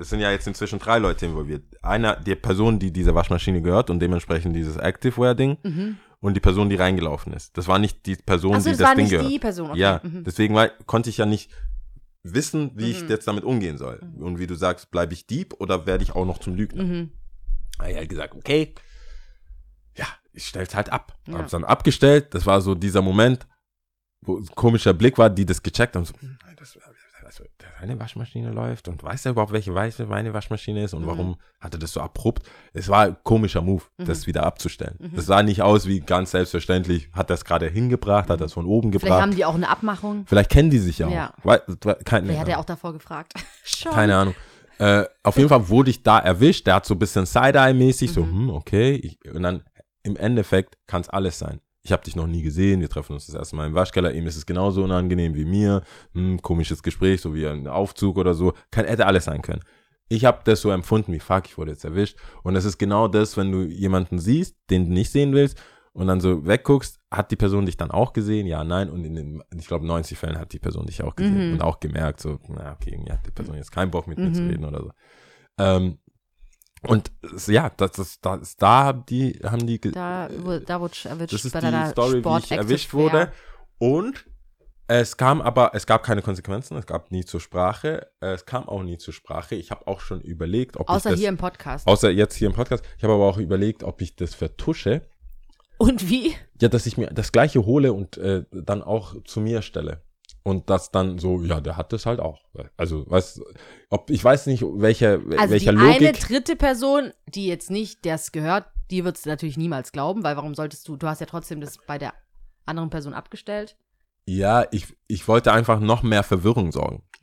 Es sind ja jetzt inzwischen drei Leute involviert. Einer, die Person, die dieser Waschmaschine gehört und dementsprechend dieses Activewear-Ding Mhm. Und die Person, die reingelaufen ist. Das war nicht die Person, Achso, die das das war Ding nicht gehört. die Person. Okay. Ja, Mhm. deswegen war, konnte ich ja nicht wissen, wie ich Mhm. jetzt damit umgehen soll. Und wie du sagst, bleibe ich Dieb oder werde ich auch noch zum Lügner? Mhm. Da hab ich halt gesagt, okay, ja, ich stell's halt ab. Ja. Hab's dann abgestellt. Das war so dieser Moment, wo ein komischer Blick war, die das gecheckt haben. So, hm, das, das, seine Waschmaschine läuft und weiß er überhaupt, welche weiße meine Waschmaschine ist und Mhm. warum hat er das so abrupt? Es war ein komischer Move, Mhm. das wieder abzustellen. Das sah nicht aus wie ganz selbstverständlich, hat er es gerade hingebracht, hat er es von oben Vielleicht gebracht. haben die auch eine Abmachung. Vielleicht kennen die sich ja auch. Ja. Weil, keine, Wer hat ja auch davor gefragt? Keine Ahnung. Äh, auf jeden Fall wurde ich da erwischt. Der hat so ein bisschen Side-Eye-mäßig, so, hm, okay. Ich, und dann im Endeffekt kann es alles sein. Ich habe dich noch nie gesehen, wir treffen uns das erste Mal im Waschkeller, ihm ist es genauso unangenehm wie mir, hm, komisches Gespräch, so wie ein Aufzug oder so, kann, hätte alles sein können. Ich habe das so empfunden wie, fuck, ich wurde jetzt erwischt. Und es ist genau das, wenn du jemanden siehst, den du nicht sehen willst und dann so wegguckst, hat die Person dich dann auch gesehen? Ja, nein. Und in den, ich glaube, 90 Fällen hat die Person dich auch gesehen Mhm. und auch gemerkt, so, na, okay, irgendwie hat die Person jetzt keinen Bock mit mir zu Mhm. reden oder so. Ähm, und ja, das, das, das, da haben die, haben die, Da, wo- da wurde ich erwischt das ist die Story, wie Sport ich erwischt wurde. Und es kam aber, es gab keine Konsequenzen, es gab nie zur Sprache, es kam auch nie zur Sprache. Ich habe auch schon überlegt, ob Außer ich das, hier im Podcast. außer jetzt hier im Podcast, ich habe aber auch überlegt, ob ich das vertusche. Und wie? Ja, dass ich mir das Gleiche hole und äh, dann auch zu mir stelle. Und das dann so, ja, der hat das halt auch. Also, weißt ob ich weiß nicht, welcher, Also welcher die eine Logik. dritte Person, die jetzt nicht das gehört, die wird es natürlich niemals glauben, weil warum solltest du, du hast ja trotzdem das bei der anderen Person abgestellt. Ja, ich, ich wollte einfach noch mehr Verwirrung sorgen.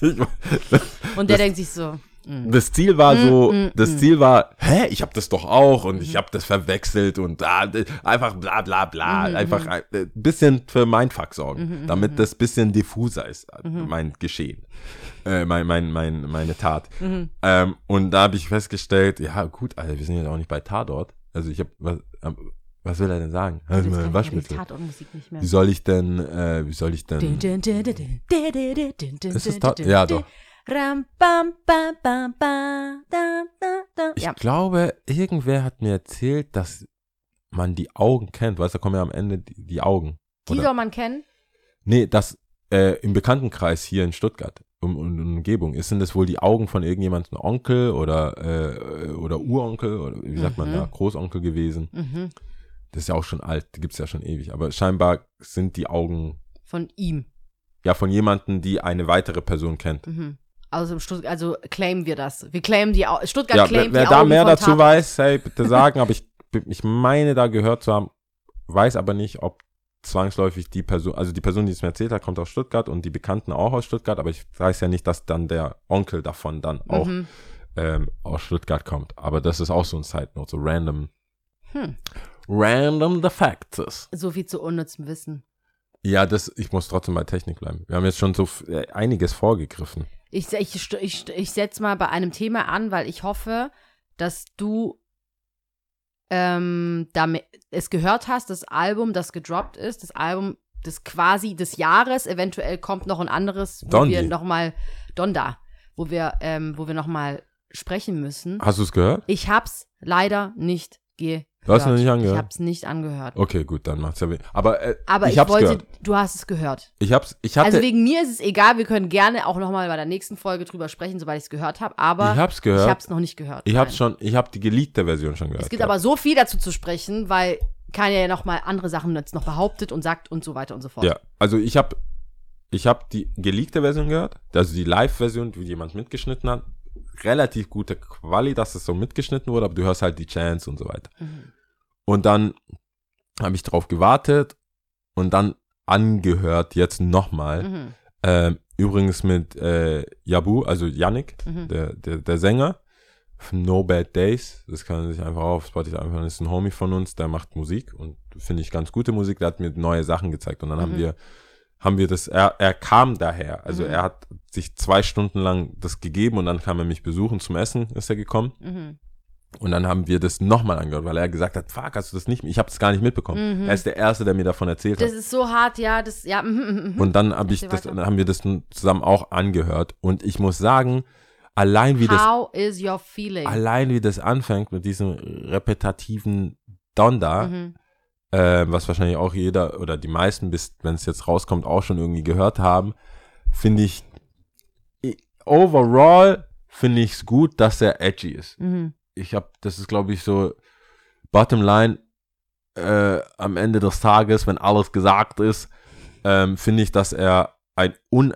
Und der Das- denkt sich so das Ziel war so, mm, mm, das Ziel war, hä, ich habe das doch auch und ich habe das verwechselt und ah, einfach bla bla bla, mm, einfach ein äh, bisschen für Mindfuck sorgen, damit das bisschen diffuser ist, äh, mein Geschehen, äh, mein, mein, mein, meine Tat. Ähm, und da habe ich festgestellt, ja gut, Alter, wir sind jetzt auch nicht bei Tatort. Also ich habe, was, ähm, was will er denn sagen? Also mein Waschmittel. Wie soll ich denn, äh, wie soll ich denn? Ist das Tat? Ja, doch. Ich glaube, irgendwer hat mir erzählt, dass man die Augen kennt. Weißt du, da kommen ja am Ende die, die Augen. Die Oder? soll man kennen. Nee, das äh, im Bekanntenkreis hier in Stuttgart um, um, um Umgebung ist, sind das wohl die Augen von irgendjemandem Onkel oder äh, oder Uronkel oder wie sagt man Mhm. da, Großonkel gewesen. Mhm. Das ist ja auch schon alt, die gibt's ja schon ewig. Aber scheinbar sind die Augen Von ihm. ja von jemandem, die eine weitere Person kennt. Mhm. Also, also claimen wir das. Wir claimen die Au Stuttgart Ja, wer, claimt wer die da Augen mehr dazu Tatort. weiß, hey, bitte sagen, aber ich, ich meine da gehört zu haben, weiß aber nicht, ob zwangsläufig die Person, also die Person, die es mir erzählt hat, kommt aus Stuttgart und die Bekannten auch aus Stuttgart, aber ich weiß ja nicht, dass dann der Onkel davon dann auch Mhm. ähm, aus Stuttgart kommt. Aber das ist auch so ein Side Note, so random, Hm. random the facts. So viel zu unnützem Wissen. Ja, das, ich muss trotzdem bei Technik bleiben. Wir haben jetzt schon so äh, einiges vorgegriffen. Ich, ich, ich, ich setze mal bei einem Thema an, weil ich hoffe, dass du ähm, damit, es gehört hast, das Album, das gedroppt ist, das Album des quasi des Jahres, eventuell kommt noch ein anderes, wo Dondi. wir nochmal, Donda, wo wir, ähm, wo wir nochmal sprechen müssen. Hast du es gehört? Ich hab's leider nicht gehört. Du hast es noch nicht angehört? Ich hab's nicht angehört. Okay, gut, dann macht's ja weh. Aber, äh, Aber ich, ich hab's wollte, gehört. du hast es gehört. Ich hab's, ich hatte, Also wegen mir ist es egal, wir können gerne auch nochmal bei der nächsten Folge drüber sprechen, sobald ich es gehört habe, aber ich hab's gehört. ich habe es noch nicht gehört. Ich Nein. hab's schon, ich hab die geleakte Version schon gehört. Es gibt gehabt. aber so viel dazu zu sprechen, weil Kanye ja nochmal andere Sachen jetzt noch behauptet und sagt und so weiter und so fort. Ja, also ich hab, ich hab die geleakte Version gehört, also die Live-Version, wie jemand mitgeschnitten hat. Relativ gute Quali, dass es so mitgeschnitten wurde, aber du hörst halt die Chants und so weiter. Mhm. Und dann habe ich drauf gewartet und dann angehört jetzt nochmal. Mhm. Ähm, übrigens mit äh, Yabu, also Yannick, Mhm. der, der, der Sänger. No Bad Days, das kann man sich einfach auf Spotify einfach, das ist ein Homie von uns, der macht Musik und finde ich ganz gute Musik, der hat mir neue Sachen gezeigt und dann haben Mhm. wir, haben wir das, er, er kam daher, also Mhm. er hat sich zwei Stunden lang das gegeben und dann kam er mich besuchen zum Essen, ist er gekommen Mhm. und dann haben wir das nochmal angehört, weil er gesagt hat, fuck, hast du das nicht, ich habe das gar nicht mitbekommen. Mhm. Er ist der Erste, der mir davon erzählt Das hat. ist so hart, ja, das, ja, mhm, mhm, mhm. Und dann habe ich das, dann haben wir das zusammen auch angehört und ich muss sagen, allein wie das How is your feeling? allein wie das anfängt mit diesem repetitiven Donda, Mhm. Äh, was wahrscheinlich auch jeder oder die meisten, bis wenn es jetzt rauskommt, auch schon irgendwie gehört haben, finde ich, overall finde ich es gut, dass er edgy ist. Mhm. Ich habe, das ist glaube ich so, bottom line, äh, am Ende des Tages, wenn alles gesagt ist, ähm, finde ich, dass er ein un,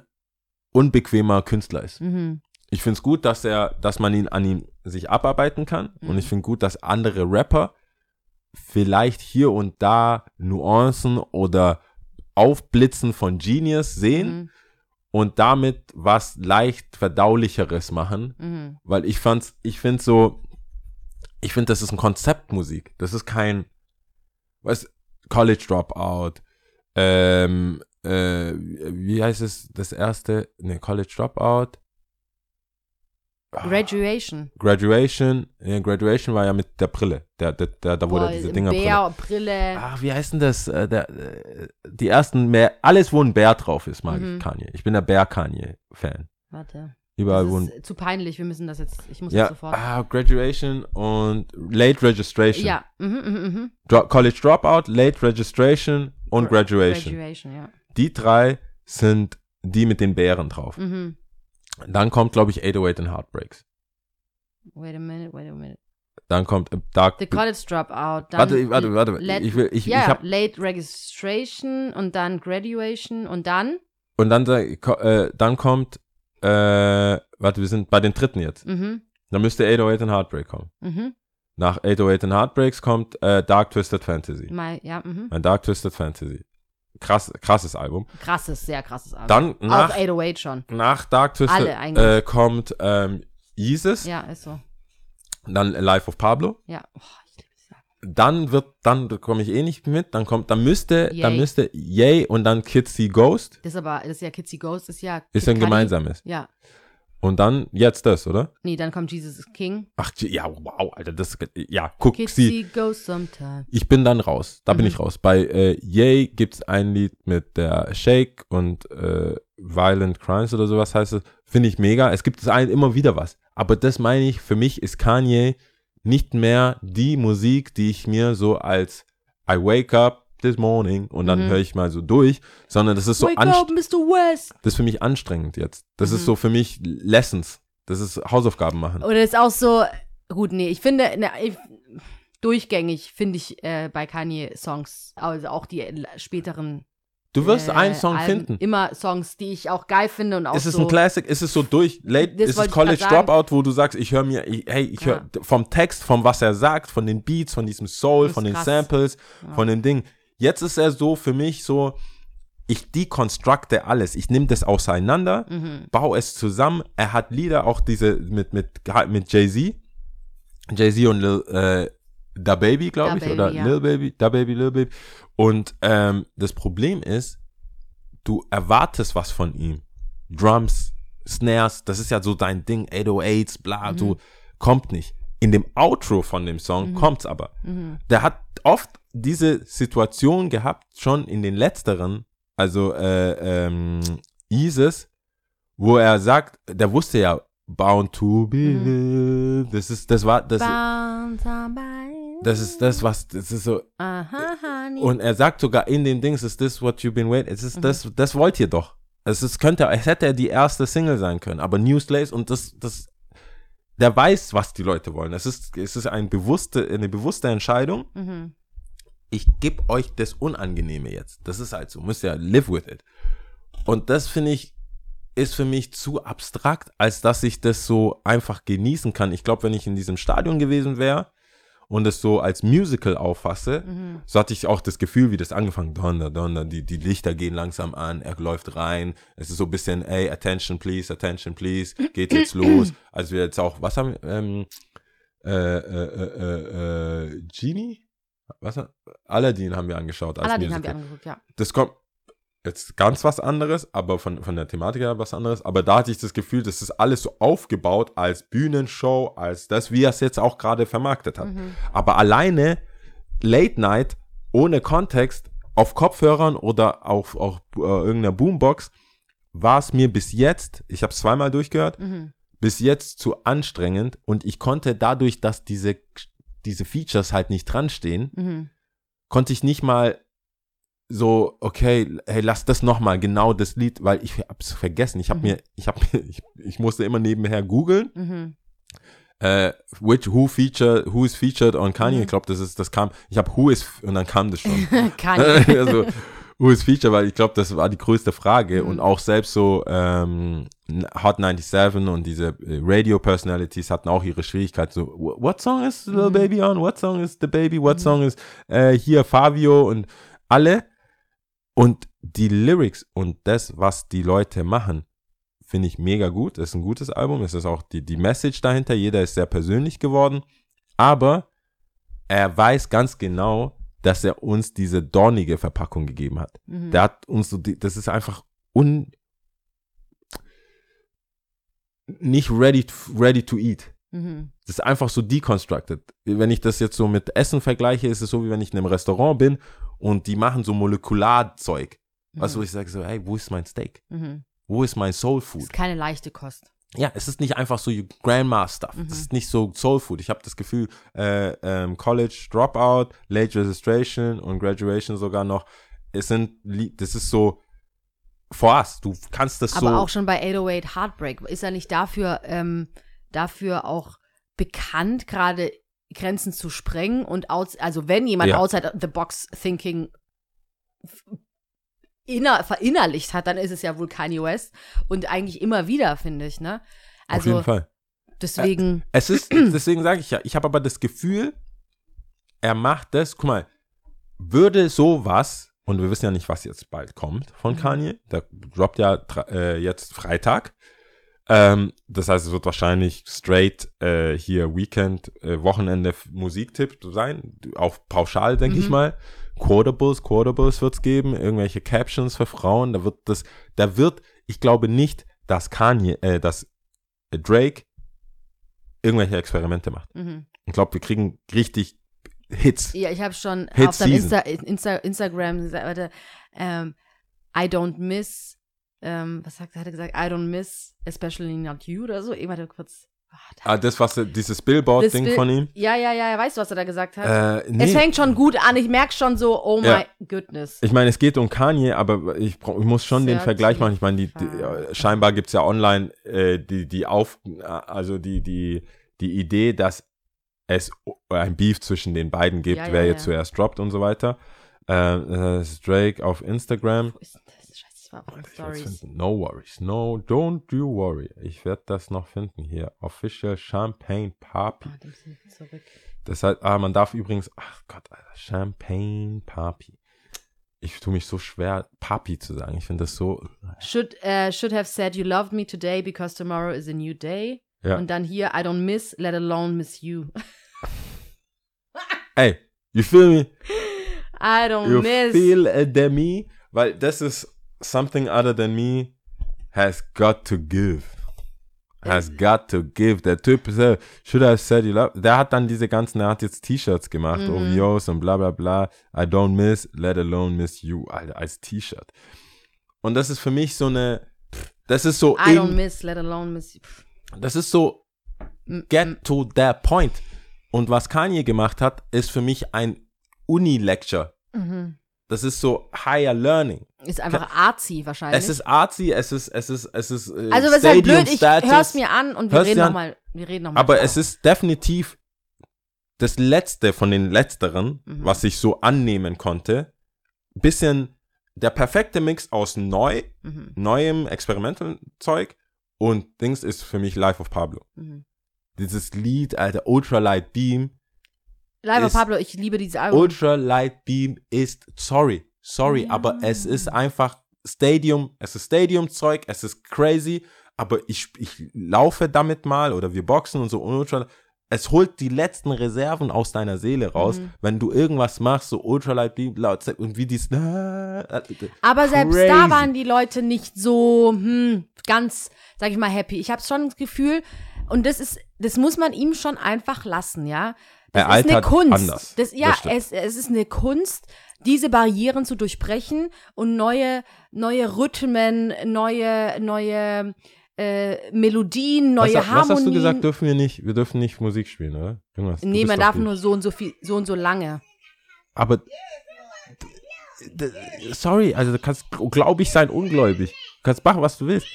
unbequemer Künstler ist Mhm. ich finde es gut, dass er, dass man ihn an ihm sich abarbeiten kann. Mhm. Und ich finde gut, dass andere Rapper vielleicht hier und da Nuancen oder Aufblitzen von Genius sehen Mhm. und damit was leicht verdaulicheres machen. Mhm. Weil ich fand's, ich finde so, ich finde, das ist ein Konzeptmusik. Das ist kein, was, College Dropout, ähm, äh, wie heißt es, das erste, ne, College Dropout. Ah. Graduation. Graduation, ja, Graduation war ja mit der Brille, der da wo Boah, er diese Dinger Bär, Brille. Ach, wie heißt denn das? Äh, der, äh, die ersten, Bär, alles wo ein Bär drauf ist, mag Mhm. ich Kanye. Ich bin der Bär Kanye Fan. Warte. Überall wo Das ein, ist zu peinlich, wir müssen das jetzt, ich muss ja, das sofort. ah, Graduation und Late Registration. Ja, mhm, mhm, mhm. Dro College Dropout, Late Registration und Gra- Graduation. Graduation, ja. Die drei sind die mit den Bären drauf. Mhm. Dann kommt, glaube ich, 808 and Heartbreaks. Wait a minute, wait a minute. Dann kommt äh, Dark. The College Dropout. Dann warte, warte, warte. Let- ich will, ich, ja, ich hab, Late Registration und dann Graduation und dann. und dann, ko- äh, dann kommt, äh, warte, wir sind bei den dritten jetzt. Mhm, Dann müsste 808 and Heartbreak kommen. mhm. Nach 808 and Heartbreaks kommt äh, Dark Twisted Fantasy. Mal, ja, mhm. Ein Dark Twisted Fantasy. Krass, krasses Album. Krasses, sehr krasses Album. Dann nach, Auch 808 schon. nach Dark Twisted äh, kommt ähm, Yeezus, Ja, ist so. dann Life of Pablo. Ja. Oh. Dann wird, dann komme ich eh nicht mit. Dann kommt, dann müsste, dann Yay. müsste Yay und dann See Ghost. Das ist aber, das ist ja Kitsy Ghost, ist ja. Ist Kid ein Cudi. gemeinsames. Ja. Und dann jetzt das, oder? Nee, dann kommt Jesus is King. Ach, ja, wow, Alter, das, ja, guck, sie. Sometime. Ich bin dann raus. Da bin Mhm. ich raus. Bei äh, Yay gibt's ein Lied mit der Shake und äh, Violent Crimes oder sowas heißt es. Finde ich mega. Es gibt es ein, immer wieder was. Aber das meine ich, für mich ist Kanye nicht mehr die Musik, die ich mir so als I wake up this morning und dann Mhm. höre ich mal so durch, sondern das ist so Wake anst up, Mr. West. das ist für mich anstrengend jetzt. Das Mhm. ist so für mich Lessons. Das ist Hausaufgaben machen. Oder ist auch so, gut, nee, ich finde, ne, ich, durchgängig finde ich äh, bei Kanye-Songs, also auch die äh, späteren. Du wirst äh, einen Song Alben, finden. Immer Songs, die ich auch geil finde und auch ist es so. ein Classic? Ist es so durch? Late, ist es College. Dropout, wo du sagst, ich höre mir, ich, hey, ich höre vom Text, von was er sagt, von den Beats, von diesem Soul, von den krass. Samples, Ja. von den Dingen. Jetzt ist er so für mich so, ich deconstructe alles. Ich nehme das auseinander, Mhm. baue es zusammen. Er hat Lieder auch diese mit, mit, mit Jay-Z. Jay-Z und Lil, äh, Da Baby, glaube ich, Baby, oder ja. Lil Baby, Da Baby, Lil Baby. Und ähm, das Problem ist, du erwartest was von ihm. Drums, Snares, das ist ja so dein Ding, 808s, bla, Mhm. so, kommt nicht. In dem Outro von dem Song Mhm. kommt's aber. Mhm. Der hat oft diese Situation gehabt, schon in den letzteren, also äh, ähm, Isis, wo er sagt, der wusste ja, bound to be, Mhm. das ist, das war, das, Bound das ist das, was, das ist so, Aha, honey. und er sagt sogar in den Dings, ist this what you've been waiting? Es Mhm. ist das, das wollt ihr doch. Es ist, könnte, es hätte die erste Single sein können, aber New Slaves und das, das, der weiß, was die Leute wollen. Es ist, es ist ein bewusste, eine bewusste Entscheidung. mhm. Ich gebe euch das Unangenehme jetzt. Das ist halt so. Müsst ihr live with it. Und das finde ich, ist für mich zu abstrakt, als dass ich das so einfach genießen kann. Ich glaube, wenn ich in diesem Stadion gewesen wäre und es so als Musical auffasse, Mhm. so hatte ich auch das Gefühl, wie das angefangen, Donner, Donner, die, die Lichter gehen langsam an, er läuft rein, es ist so ein bisschen, ey, attention please, attention please, geht jetzt los, als wir jetzt auch, was haben wir, ähm, äh, äh, äh, äh, äh, Genie? Was? Aladdin haben wir angeschaut als Aladdin haben wir Musical. angeguckt, ja. Das kommt jetzt ganz was anderes, aber von, von der Thematik her was anderes. Aber da hatte ich das Gefühl, das ist alles so aufgebaut als Bühnenshow, als das, wie er es jetzt auch gerade vermarktet hat. Mhm. Aber alleine Late Night ohne Kontext auf Kopfhörern oder auf, auf äh, irgendeiner Boombox war es mir bis jetzt, ich habe es zweimal durchgehört, Mhm. bis jetzt zu anstrengend und ich konnte dadurch, dass diese, diese Features halt nicht dran stehen, Mhm. konnte ich nicht mal so, okay, hey, lass das nochmal, genau das Lied, weil ich hab's vergessen. Ich habe Mhm. mir, ich habe ich, ich musste immer nebenher googeln, Mhm. äh, which, who feature, who is featured on Kanye. Mhm. Ich glaube, das ist, das kam, ich habe who is, und dann kam das schon. Kanye. also, who is featured, weil ich glaube, das war die größte Frage Mhm. und auch selbst so ähm, Hot 97 und diese äh, Radio-Personalities hatten auch ihre Schwierigkeit. So, "Wh- what song is Lil Mhm. Baby on? What song is The Baby? What song is äh, hier Fabio und alle? Und die Lyrics und das, was die Leute machen, finde ich mega gut. Es ist ein gutes Album. Es ist auch die, die Message dahinter. Jeder ist sehr persönlich geworden. Aber er weiß ganz genau, dass er uns diese dornige Verpackung gegeben hat. Mhm. Der hat uns so, die- das ist einfach un, nicht ready, ready to eat. Mhm. Das ist einfach so deconstructed. Wenn ich das jetzt so mit Essen vergleiche, ist es so, wie wenn ich in einem Restaurant bin und die machen so Molekularzeug. Was, wo ich sage so, hey, wo ist mein Steak? Mhm. Wo ist mein Soul Das Food? ist keine leichte Kost. Ja, es ist nicht einfach so Grandma Stuff. Mhm. Es ist nicht so Soul Food. Ich habe das Gefühl, äh, ähm, College Dropout, Late Registration und Graduation sogar noch. Es sind, das ist so for us. Du kannst das Aber so. auch schon bei 808 Heartbreak ist er nicht dafür, ähm, dafür auch bekannt, gerade Grenzen zu sprengen und outs also wenn jemand Ja. outside the box thinking inner, verinnerlicht hat, dann ist es ja wohl Kanye West und eigentlich immer wieder, finde ich, ne? auf Also jeden Fall. deswegen, Es ist, deswegen sage ich ja, ich habe aber das Gefühl, er macht das, guck mal, würde sowas, und wir wissen ja nicht, was jetzt bald kommt von Mhm. Kanye, der droppt ja äh, jetzt Freitag. Ähm, das heißt, es wird wahrscheinlich straight äh, hier Weekend, äh, Wochenende Musiktipp sein, auch pauschal, denke ich Mhm. mal. Quotables, Quotables wird's geben, irgendwelche Captions für Frauen, da wird das, da wird, ich glaube nicht, dass Kanye, äh, dass Drake irgendwelche Experimente macht. mhm. Ich glaube, wir kriegen richtig Hits. ja, ich habe schon Hit auf. Insta, Insta, Instagram gesagt, warte, ähm, I don't miss, ähm, was hat, hat er gesagt? I don't miss, especially not you oder so. Ich warte kurz. Ah, da- Ah, das, was, dieses Billboard-Ding Bild- von ihm. Ja, ja, ja, weißt du, was er da gesagt hat? Äh, nee. Es fängt schon gut an. Ich merke schon so, oh Ja. my goodness. Ich meine, es geht um Kanye, aber ich, ich muss schon den Thirty Vergleich machen. Ich meine, die, die, äh, scheinbar gibt's ja online äh, die, die Auf, äh, also die, die, die Idee, dass es ein Beef zwischen den beiden gibt, Ja, ja, wer jetzt zuerst droppt und so weiter. Äh, das ist Drake auf Instagram. Wo ist denn das? Scheiße, das war auf den Ich werd's Stories. No worries. No, don't you worry. Ich werde das noch finden hier. Official Champagne Papi. Ah, zurück. Das heißt, ah, man darf übrigens, ach Gott, Alter, Champagne Papi. Ich tue mich so schwer, Papi zu sagen. Ich finde das so. Should, äh, should have said you loved me today because tomorrow is a new day. Ja. Und dann hier, I don't miss, let alone miss you. Ey, you feel me? I don't You miss. feel a demi? Weil das ist something other than me has got to give. Has got to give. Der Typ, should have said you love. Der hat dann diese ganzen, er hat jetzt T-Shirts gemacht, Mhm. OVOs und bla bla bla. I don't miss, let alone miss you, Alter, als T-Shirt. Und das ist für mich so eine, das ist so, I don't miss, let alone miss you. Das ist so, get to that point. Und was Kanye gemacht hat, ist für mich ein Uni-Lecture. Mhm. Das ist so higher learning. Ist einfach artsy wahrscheinlich. Es ist artsy, es ist, es ist, es ist äh, also, was ist halt blöd, ich Stadium-Status, hör's mir an und wir Hör's reden nochmal. Wir reden nochmal. Aber es ist definitiv das letzte von den letzteren, Mhm. was ich so annehmen konnte. Bisschen der perfekte Mix aus neu, Mhm. neuem Experimental-Zeug und Dings ist für mich Life of Pablo. Mhm. Dieses Lied, Alter, Ultralight Beam. Ist- Pablo, ich liebe dieses Album. Ultra Light Beam ist, sorry, sorry, Ja. aber es ist einfach Stadium, es ist Stadium-Zeug, es ist crazy, aber ich, ich laufe damit mal oder wir boxen und so und Ultra, es holt die letzten Reserven aus deiner Seele raus, Mhm. wenn du irgendwas machst, so Ultralight Beam, laut und wie dies, Aber selbst da Crazy. waren die Leute nicht so hm, ganz, sag ich mal, happy. Ich habe schon das Gefühl, und das ist, das muss man ihm schon einfach lassen, ja. Er ist eine Kunst. anders. Das, ja, Das es, es ist eine Kunst, diese Barrieren zu durchbrechen und neue, neue Rhythmen, neue, neue äh, Melodien, neue was, Harmonien. was hast du gesagt, dürfen wir nicht, wir dürfen nicht Musik spielen, oder? Irgendwas. Nee, man darf nur so und so viel, so und so lange. Aber sorry, also du kannst gläubig sein, ungläubig. Du kannst machen, was du willst.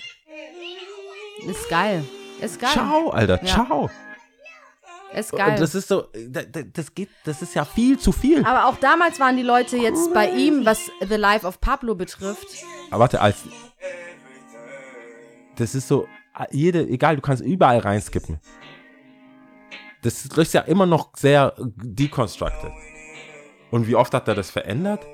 Ist geil. Ist geil. Ciao, Alter, Ja. ciao. Ist geil. Und das ist so, da- da- das geht, das ist ja viel zu viel. Aber auch damals waren die Leute jetzt bei ihm, was The Life of Pablo betrifft. Aber warte, als das ist so, jede, egal, du kannst überall reinskippen. Das ist, das ist ja immer noch sehr deconstructed. Und wie oft hat er das verändert?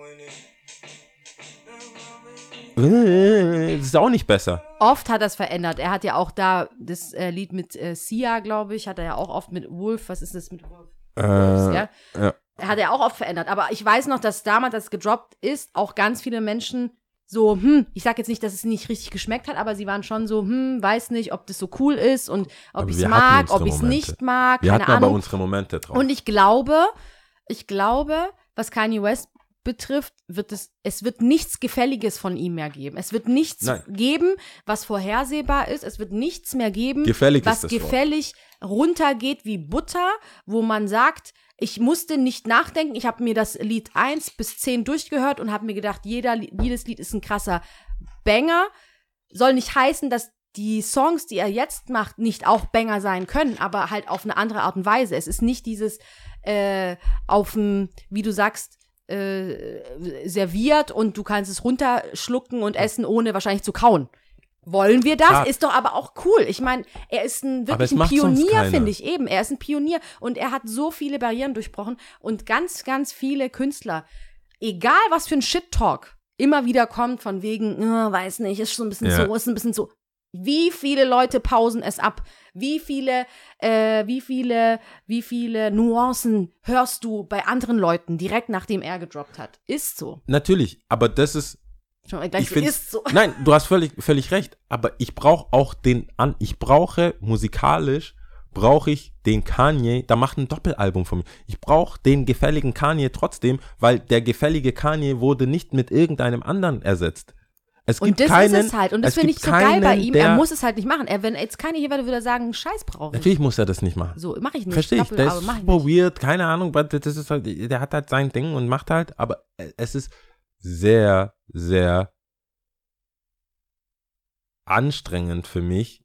Das ist auch nicht besser. Oft hat er es verändert. Er hat ja auch da das äh, Lied mit äh, Sia, glaube ich, hat er ja auch oft mit Wolf. Was ist das mit Wolf? Äh, ja? ja. Er hat ja auch oft verändert. Aber ich weiß noch, dass damals, als es gedroppt ist, auch ganz viele Menschen so, hm, ich sag jetzt nicht, dass es nicht richtig geschmeckt hat, aber sie waren schon so, hm, weiß nicht, ob das so cool ist und ob Aber ich es mag, ob ich es nicht mag, Wir keine hatten aber Ahnung. unsere Momente drauf. Und ich glaube, ich glaube, was Kanye West betrifft, wird es, es wird nichts Gefälliges von ihm mehr geben. Es wird nichts Nein. geben, was vorhersehbar ist. Es wird nichts mehr geben, Gefällig was das Wort. gefällig runtergeht wie Butter, wo man sagt, ich musste nicht nachdenken. Ich habe mir das Lied 1 bis 10 durchgehört und habe mir gedacht, jeder, jedes Lied ist ein krasser Banger. Soll nicht heißen, dass die Songs, die er jetzt macht, nicht auch Banger sein können, aber halt auf eine andere Art und Weise. Es ist nicht dieses äh, auf dem, wie du sagst, äh, serviert und du kannst es runterschlucken und essen, ohne wahrscheinlich zu kauen. Wollen wir das? Klar. Ist doch aber auch cool. Ich meine, er ist ein wirklich ein Pionier, finde ich eben. Er ist ein Pionier und er hat so viele Barrieren durchbrochen und ganz, ganz viele Künstler, egal was für ein Shit-Talk immer wieder kommt von wegen, äh, weiß nicht, ist so ein bisschen Ja. so, ist ein bisschen so. Wie viele Leute pausen es ab? Wie viele, äh, wie viele, wie viele Nuancen hörst du bei anderen Leuten direkt nachdem er gedroppt hat? Ist so. Natürlich, aber das ist Schon mal gleich ich so, find's- ist so. Nein, du hast völlig, völlig recht. Aber ich brauche auch den an. Ich brauche musikalisch brauche ich den Kanye. Da macht ein Doppelalbum von mir. Ich brauche den gefälligen Kanye trotzdem, weil der gefällige Kanye wurde nicht mit irgendeinem anderen ersetzt. Es Und gibt das keinen, ist es halt. Und das finde ich so geil bei keinen, ihm. Der, er muss es halt nicht machen. Er, wenn jetzt keine hier wäre, würde er sagen, Scheiß brauche ich. Natürlich muss er das nicht machen. So, mache ich nicht. Verstehe ich. Der ist super weird, keine Ahnung, das ist halt, der hat halt sein Ding und macht halt, aber es ist sehr, sehr anstrengend für mich,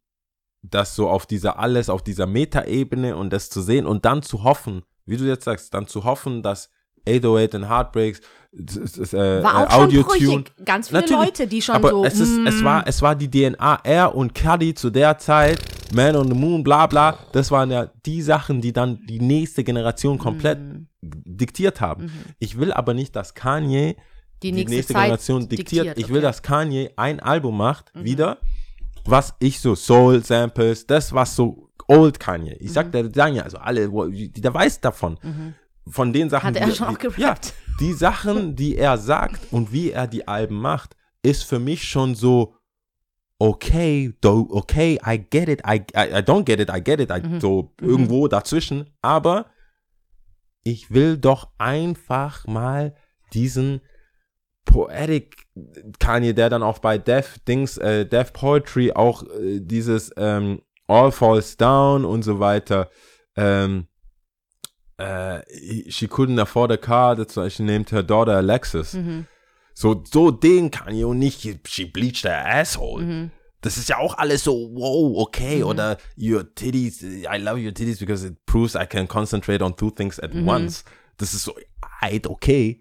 das so auf dieser alles, auf dieser Metaebene und das zu sehen und dann zu hoffen, wie du jetzt sagst, dann zu hoffen, dass 808 und Heartbreaks, das ist, äh, War äh, auch schon Audio-Tune, brüchig. Ganz viele Natürlich, Leute, die schon aber so. es, ist, es, mm, war, es war die DNA. Er und Cuddy zu der Zeit, Man on the Moon, bla bla, das waren ja die Sachen, die dann die nächste Generation komplett mm, diktiert haben. mhm. Ich will aber nicht, dass Kanye die die nächste, nächste Zeit Generation diktiert. Ich will, okay. dass Kanye ein Album macht, Mhm. wieder, was ich so Soul Samples, das was so Old Kanye. Ich sag, der sagen ja also alle, die- der weiß davon. Von den Sachen, Hat er die, schon auch die, ja, die Sachen, die er sagt und wie er die Alben macht, ist für mich schon so okay, do, okay, I get it, I, I, I don't get it, I get it, I, Mhm. so Mhm. irgendwo dazwischen, aber ich will doch einfach mal diesen Poetic Kanye, der dann auch bei Death Dings, äh, Death Poetry auch äh, dieses ähm, All Falls Down und so weiter, ähm, äh, she couldn't afford a car, that's why she named her daughter Alexis. Mhm. So, so den Kanye und nicht, she bleached her asshole. Mhm. Das ist ja auch alles so, wow, okay, Mhm. oder your titties, I love your titties because it proves I can concentrate on two things at once. Das ist so, halt okay.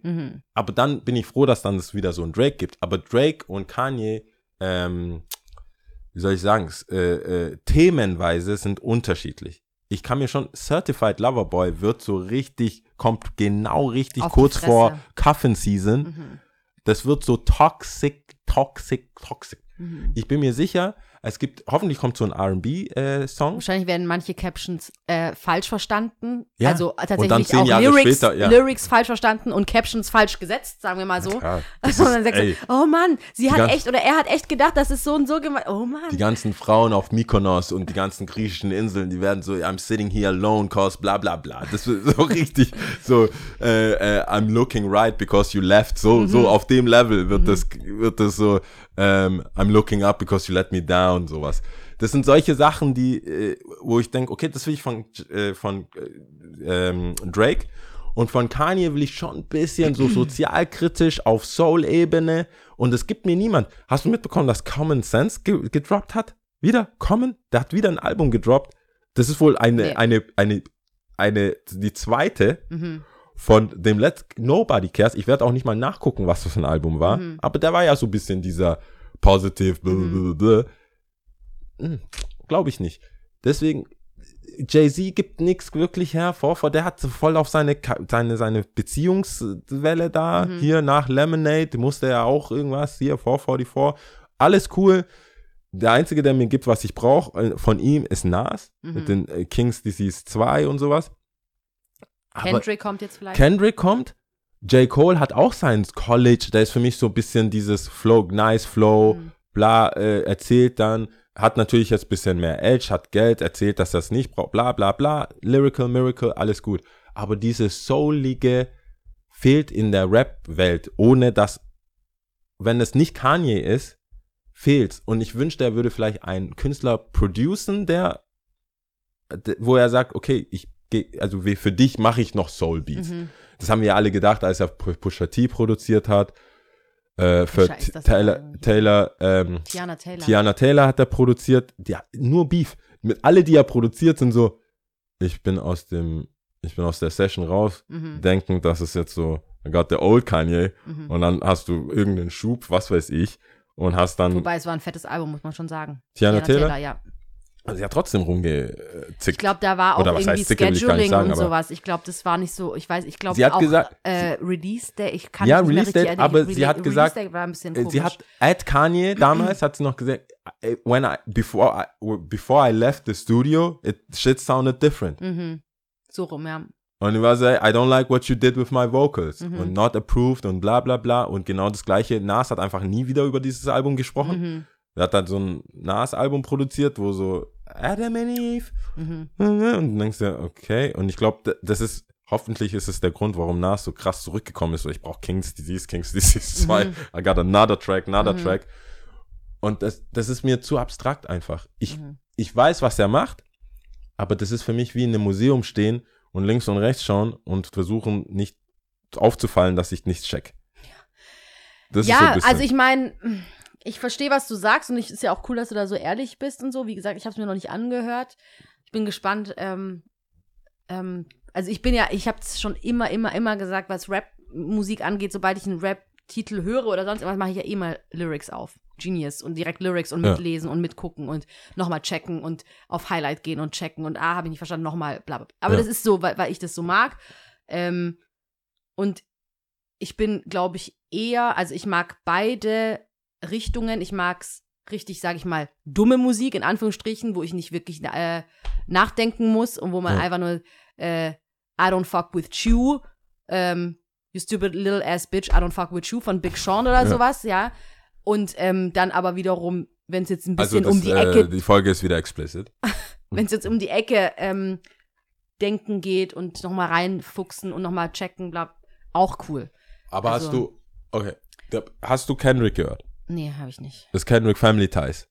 Aber dann bin ich froh, dass dann es wieder so ein Drake gibt. Aber Drake und Kanye, ähm, wie soll ich sagen, äh, äh, themenweise sind unterschiedlich. Ich kann mir schon, Certified Lover Boy wird so richtig, kommt genau richtig Auf kurz vor. Cuffin Season. Mhm. Das wird so toxic, toxic, toxic. Mhm. Ich bin mir sicher, es gibt, hoffentlich kommt so ein RB-Song. Wahrscheinlich werden manche Captions äh, falsch verstanden. Ja, Also äh, und tatsächlich auch Jahre Lyrics, später, ja. Lyrics falsch verstanden und Captions falsch gesetzt, sagen wir mal so. Ja, Also das dann ist, sagst du, oh Mann, sie hat ganz- echt oder er hat echt gedacht, das ist so und so gemeint. Oh Mann. die ganzen Frauen auf Mykonos und die ganzen griechischen Inseln, die werden so, I'm sitting here alone cause bla bla bla. Das wird so richtig so, äh, äh, I'm looking right because you left. So, so auf dem Level wird das, wird das so, ähm, I'm looking up because you let me down, sowas. Das sind solche Sachen, die, äh, wo ich denke, okay, das will ich von, äh, von äh, ähm, Drake. Und von Kanye will ich schon ein bisschen so sozialkritisch auf Soul-Ebene. Und es gibt mir niemand. Hast du mitbekommen, dass Common Sense ge gedroppt hat? Wieder? Common? Der hat wieder ein Album gedroppt. Das ist wohl eine, Nee. eine, eine, eine, die zweite Mhm. Von dem Let Nobody Cares. Ich werde auch nicht mal nachgucken, was das für ein Album war. Mhm. Aber der war ja so ein bisschen dieser positive, blablabla. Hm, Glaube ich nicht. Deswegen, Jay-Z gibt nichts wirklich her. Vorfor, der hat voll auf seine, seine, seine Beziehungswelle da. Mhm. Hier nach Lemonade musste er auch irgendwas. Hier, 444. Alles cool. Der einzige, der mir gibt, was ich brauche äh, von ihm, ist Nas. Mhm. Mit den äh, King's Disease 2 und sowas. Kendrick kommt jetzt vielleicht. Kendrick kommt. J. Cole hat auch sein College. Der ist für mich so ein bisschen dieses Flow, nice Flow, Mhm. bla, äh, erzählt dann. Hat natürlich jetzt ein bisschen mehr Edge, hat Geld, erzählt, dass es nicht braucht, bla, bla, bla. Lyrical, Miracle, alles gut. Aber dieses Soulige fehlt in der Rap-Welt, ohne dass, wenn es nicht Kanye ist, fehlt's. Und ich wünschte, er würde vielleicht einen Künstler producen, der, wo er sagt, okay, ich also für dich mache ich noch Soul Beats. Mhm. Das haben wir alle gedacht, als er Pu- Pusha T produziert hat. Äh, für das Taylor, Taylor, ähm, Tiana Taylor. Tiana Taylor hat er produziert. Ja, nur Beef. Mit alle, die er produziert, sind so, ich bin aus dem, ich bin aus der Session raus, Mhm. denkend, das ist jetzt so, got the old Kanye. Mhm. Und dann hast du irgendeinen Schub, was weiß ich, und hast dann Wobei es war ein fettes Album, muss man schon sagen. Tiana Taylor. ja. Also sie hat trotzdem rumgezickt. Ich glaube, da war auch Oder irgendwie heißt Scheduling sagen, und sowas. Ich glaube, das war nicht so, ich weiß, ich glaube Sie hat auch gesagt- äh, Release Day, ich kann Ja, nicht Release erinnern. aber Rele- sie hat Release gesagt, Day war ein bisschen komisch. Sie hat at Kanye damals hat sie noch gesagt, äh, when I before I before I left the studio, it shit sounded different. mhm. So rum, ja. Und ich war so, I don't like what you did with my vocals Mhm. und not approved und bla bla bla und genau das gleiche. Nas hat einfach nie wieder über dieses Album gesprochen. Mhm. Er hat dann so ein Nas-Album produziert, wo so Adam and Eve Mhm. und du denkst dir, okay. Und ich glaube, das ist, hoffentlich ist es der Grund, warum Nas so krass zurückgekommen ist. So, ich brauche Kings Disease, Kings Disease 2. Mhm. I got another track, another Mhm. track. Und das, das ist mir zu abstrakt einfach. Ich, Mhm. ich weiß, was er macht, aber das ist für mich wie in einem Museum stehen und links und rechts schauen und versuchen, nicht aufzufallen, dass ich nichts check. Das so Ja, bisschen. also ich meine, ich verstehe, was du sagst und es ist ja auch cool, dass du da so ehrlich bist und so. Wie gesagt, ich habe es mir noch nicht angehört. Ich bin gespannt. Ähm, ähm, also ich bin ja, ich habe es schon immer, immer, immer gesagt, was Rap-Musik angeht, sobald ich einen Rap-Titel höre oder sonst irgendwas, mache ich ja eh mal Lyrics auf. Genius und direkt Lyrics und Ja. mitlesen und mitgucken und nochmal checken und auf Highlight gehen und checken und ah, habe ich nicht verstanden, nochmal bla bla. Aber Ja. das ist so, weil, weil ich das so mag. Ähm, und ich bin, glaube ich, eher, also ich mag beide Richtungen. Ich mag's richtig, sage ich mal, dumme Musik, in Anführungsstrichen, wo ich nicht wirklich äh, nachdenken muss und wo man Ja. einfach nur äh, I don't fuck with you, ähm, you stupid little ass bitch, I don't fuck with you von Big Sean oder Ja. sowas, ja. Und ähm, dann aber wiederum, wenn es jetzt ein also bisschen das, um die äh, Ecke die Folge ist wieder explicit. wenn es jetzt um die Ecke ähm, denken geht und nochmal reinfuchsen und nochmal checken, bla, auch cool. Aber Also- hast du, okay, hast du Kendrick gehört? Nee, habe ich nicht. Das Kendrick Family Ties.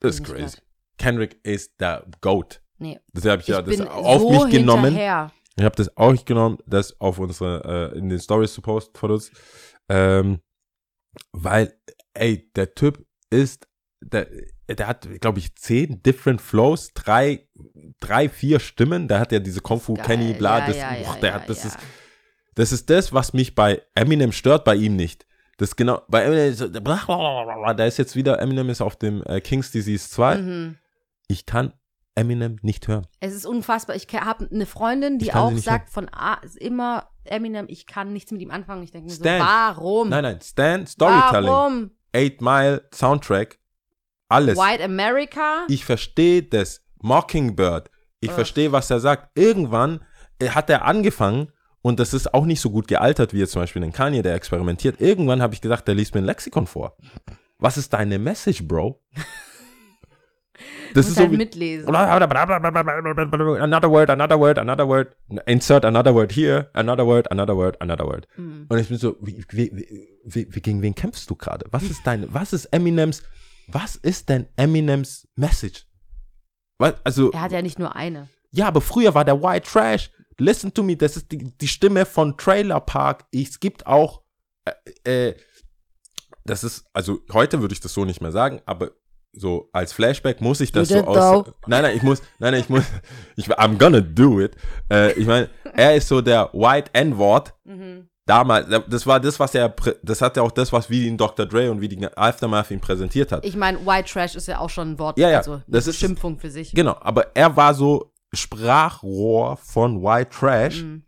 Das ist crazy. gehört. Kendrick ist der Goat. Nee. Das habe ich ja ich das bin auf so mich genommen. hinterher. Ich habe das auch genommen, das auf unsere, äh, in den Stories zu posten von uns. Ähm, weil, ey, der Typ ist, der, der hat, glaube ich, zehn different Flows, drei, drei, vier Stimmen. Der hat ja diese Kung Fu. Kenny, bla, ja, das, ja, boah, ja, der ja, hat, das ja. ist, das ist das, was mich bei Eminem stört, bei ihm nicht. Das genau, bei Eminem, so, da ist jetzt wieder, Eminem ist auf dem äh, King's Disease 2. Mhm. Ich kann Eminem nicht hören. Es ist unfassbar. Ich habe eine Freundin, die auch sagt von A immer Eminem, ich kann nichts mit ihm anfangen. Ich denke mir so, Stan. warum? Nein, nein, Stan, Storytelling, Warum? Eight Mile, Soundtrack, alles. White America? Ich verstehe das. Mockingbird. Ich verstehe, was er sagt. Irgendwann äh, hat er angefangen und das ist auch nicht so gut gealtert wie jetzt zum Beispiel ein Kanye, der experimentiert. Irgendwann habe ich gesagt, der liest mir ein Lexikon vor. Was ist deine Message, Bro? Das ist so halt wie, mitlesen. another word, another word, another word, insert another word here, another word, another word, another word. Mhm. Und ich bin so, wie, wie, wie, wie, wie, gegen wen kämpfst du gerade? Was ist deine, was ist Eminems, was ist denn Eminems Message? Was, also, Er hat ja nicht nur eine. ja, aber früher war der White Trash. Listen to me, das ist die, die Stimme von Trailer Park. Es gibt auch, äh, äh, das ist, also heute würde ich das so nicht mehr sagen, aber so als Flashback muss ich das so aus. though. Nein, nein, ich muss, nein, nein, ich muss, ich, I'm gonna do it. Äh, ich meine, er ist so der White N-Wort. Mhm. Damals, das war das, was er, das hat ja auch das, was wie ihn Dr. Dre und wie die Aftermath ihn präsentiert hat. Ich meine, White Trash ist ja auch schon ein Wort, Ja, ja, also eine das ist- Beschimpfung für sich. Genau, aber er war so Sprachrohr von White Trash, Mhm.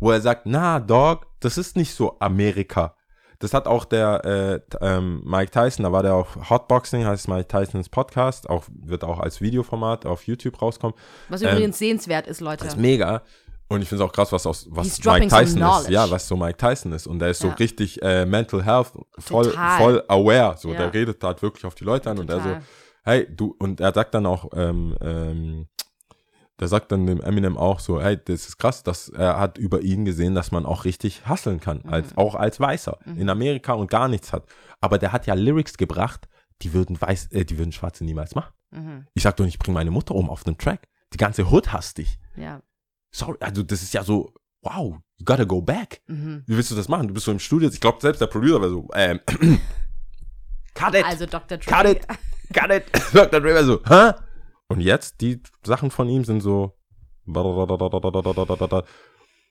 wo er sagt, na, Dog, das ist nicht so Amerika. Das hat auch der äh, ähm, Mike Tyson, da war der auf Hotboxing, heißt Mike Tysons Podcast, auch, wird auch als Videoformat auf YouTube rauskommen. Was Ähm, übrigens sehenswert ist, Leute. Das ist mega. Und ich finde es auch krass, was aus was Mike Tyson ist. Ja, was so Mike Tyson ist. Und der ist so Ja. richtig äh, Mental Health, voll, Total. voll aware. So, Ja. der redet halt wirklich auf die Leute an und er so, Total. hey, du, und er sagt dann auch, ähm, ähm, der sagt dann dem Eminem auch so, hey, das ist krass, dass er hat über ihn gesehen, dass man auch richtig hasseln kann, Mhm. als, auch als Weißer in Amerika und gar nichts hat. Aber der hat ja Lyrics gebracht, die würden Weiß, äh, die würden Schwarze niemals machen. Mhm. Ich sag doch nicht, ich bring meine Mutter um auf einem Track. Die ganze Hood hasst dich. Ja. Sorry, also das ist ja so, wow, you gotta go back. Mhm. Wie willst du das machen? Du bist so im Studio, ich glaube selbst der Producer war so, ähm, cut it, Also Dr. Dre. cut it, cut it. Dr. Dre war so, hä? Und jetzt, die Sachen von ihm sind so,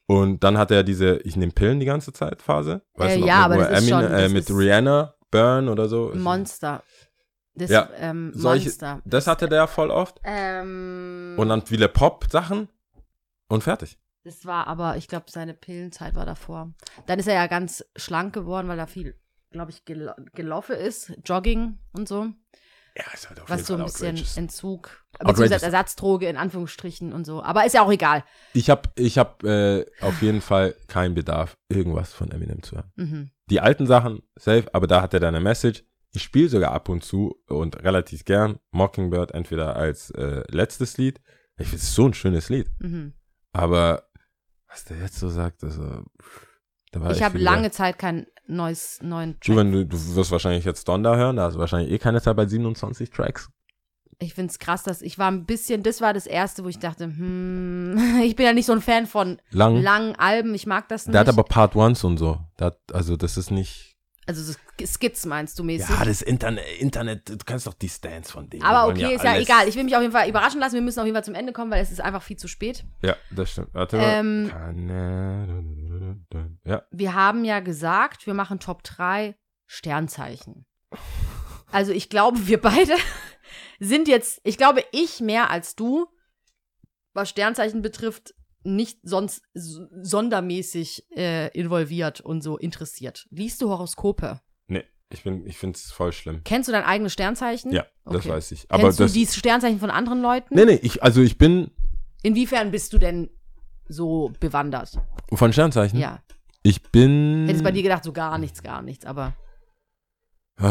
und dann hat er diese, ich nehme Pillen die ganze Zeit Phase. Äh, du noch, ja, aber er das ist schon- äh, das mit ist- Rihanna, Burn oder so. Monster. Das Ja, ähm, Solche, Monster. das hatte der voll oft. Ähm, Und dann viele Pop-Sachen und fertig. das war aber, ich glaube, seine Pillenzeit war davor. Dann ist er ja ganz schlank geworden, weil er viel, glaube ich, gel gelaufen ist. Jogging und so. Ja, ist halt auf Was so ein bisschen outrageous. Entzug. Beziehungsweise Ersatzdroge in Anführungsstrichen und so. Aber ist ja auch egal. Ich habe ich hab, äh, auf jeden Fall keinen Bedarf, irgendwas von Eminem zu hören. Mhm. Die alten Sachen, safe, aber da hat er dann eine Message. Ich spiele sogar ab und zu und relativ gern Mockingbird entweder als äh, letztes Lied. Ich finde es so ein schönes Lied. Mhm. Aber was der jetzt so sagt, also, da war Ich habe lange Zeit kein neues, neuen Du, Track. wenn du, du wirst wahrscheinlich jetzt Donda hören, da hast du wahrscheinlich eh keine Zeit bei 27 Tracks. Ich finde es krass, dass ich war ein bisschen, das war das erste, wo ich dachte, hm, ich bin ja nicht so ein Fan von Lang. langen Alben, ich mag das nicht. Der hat aber Part Ones und so. Hat, also das ist nicht. also so Skits meinst du mäßig. Ja, das Internet, Internet, du kannst doch die Stands von denen. aber okay, ist ja egal. Ich will mich auf jeden Fall überraschen lassen. Wir müssen auf jeden Fall zum Ende kommen, weil es ist einfach viel zu spät. Ja, das stimmt. Warte Ähm, mal. Ja. Wir haben ja gesagt, wir machen Top 3 Sternzeichen. Also ich glaube, wir beide sind jetzt, ich glaube, ich mehr als du, was Sternzeichen betrifft, nicht sonst sondermäßig äh, involviert und so interessiert. Liest du Horoskope? Ich, bin, ich finde es voll schlimm. Kennst du dein eigenes Sternzeichen? Ja, das Okay. weiß ich. Aber Kennst das. du die Sternzeichen von anderen Leuten? nee, nee, ich, also ich bin Inwiefern bist du denn so bewandert? von Sternzeichen. Ja. Ich bin. Hättest bei dir gedacht, so gar nichts, gar nichts, aber Äh,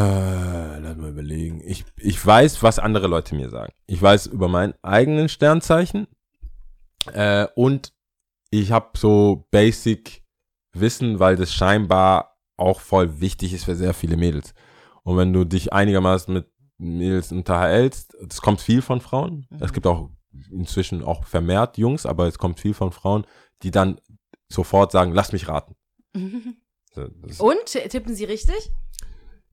lass mal überlegen. Ich, ich weiß, was andere Leute mir sagen. Ich weiß über meinen eigenen Sternzeichen. Äh, und ich habe so Basic Wissen, weil das scheinbar auch voll wichtig ist für sehr viele Mädels. Und wenn du dich einigermaßen mit Mädels unterhältst, es kommt viel von Frauen. Mhm. Es gibt auch inzwischen auch vermehrt Jungs, aber es kommt viel von Frauen, die dann sofort sagen, lass mich raten. Das- Und tippen sie richtig?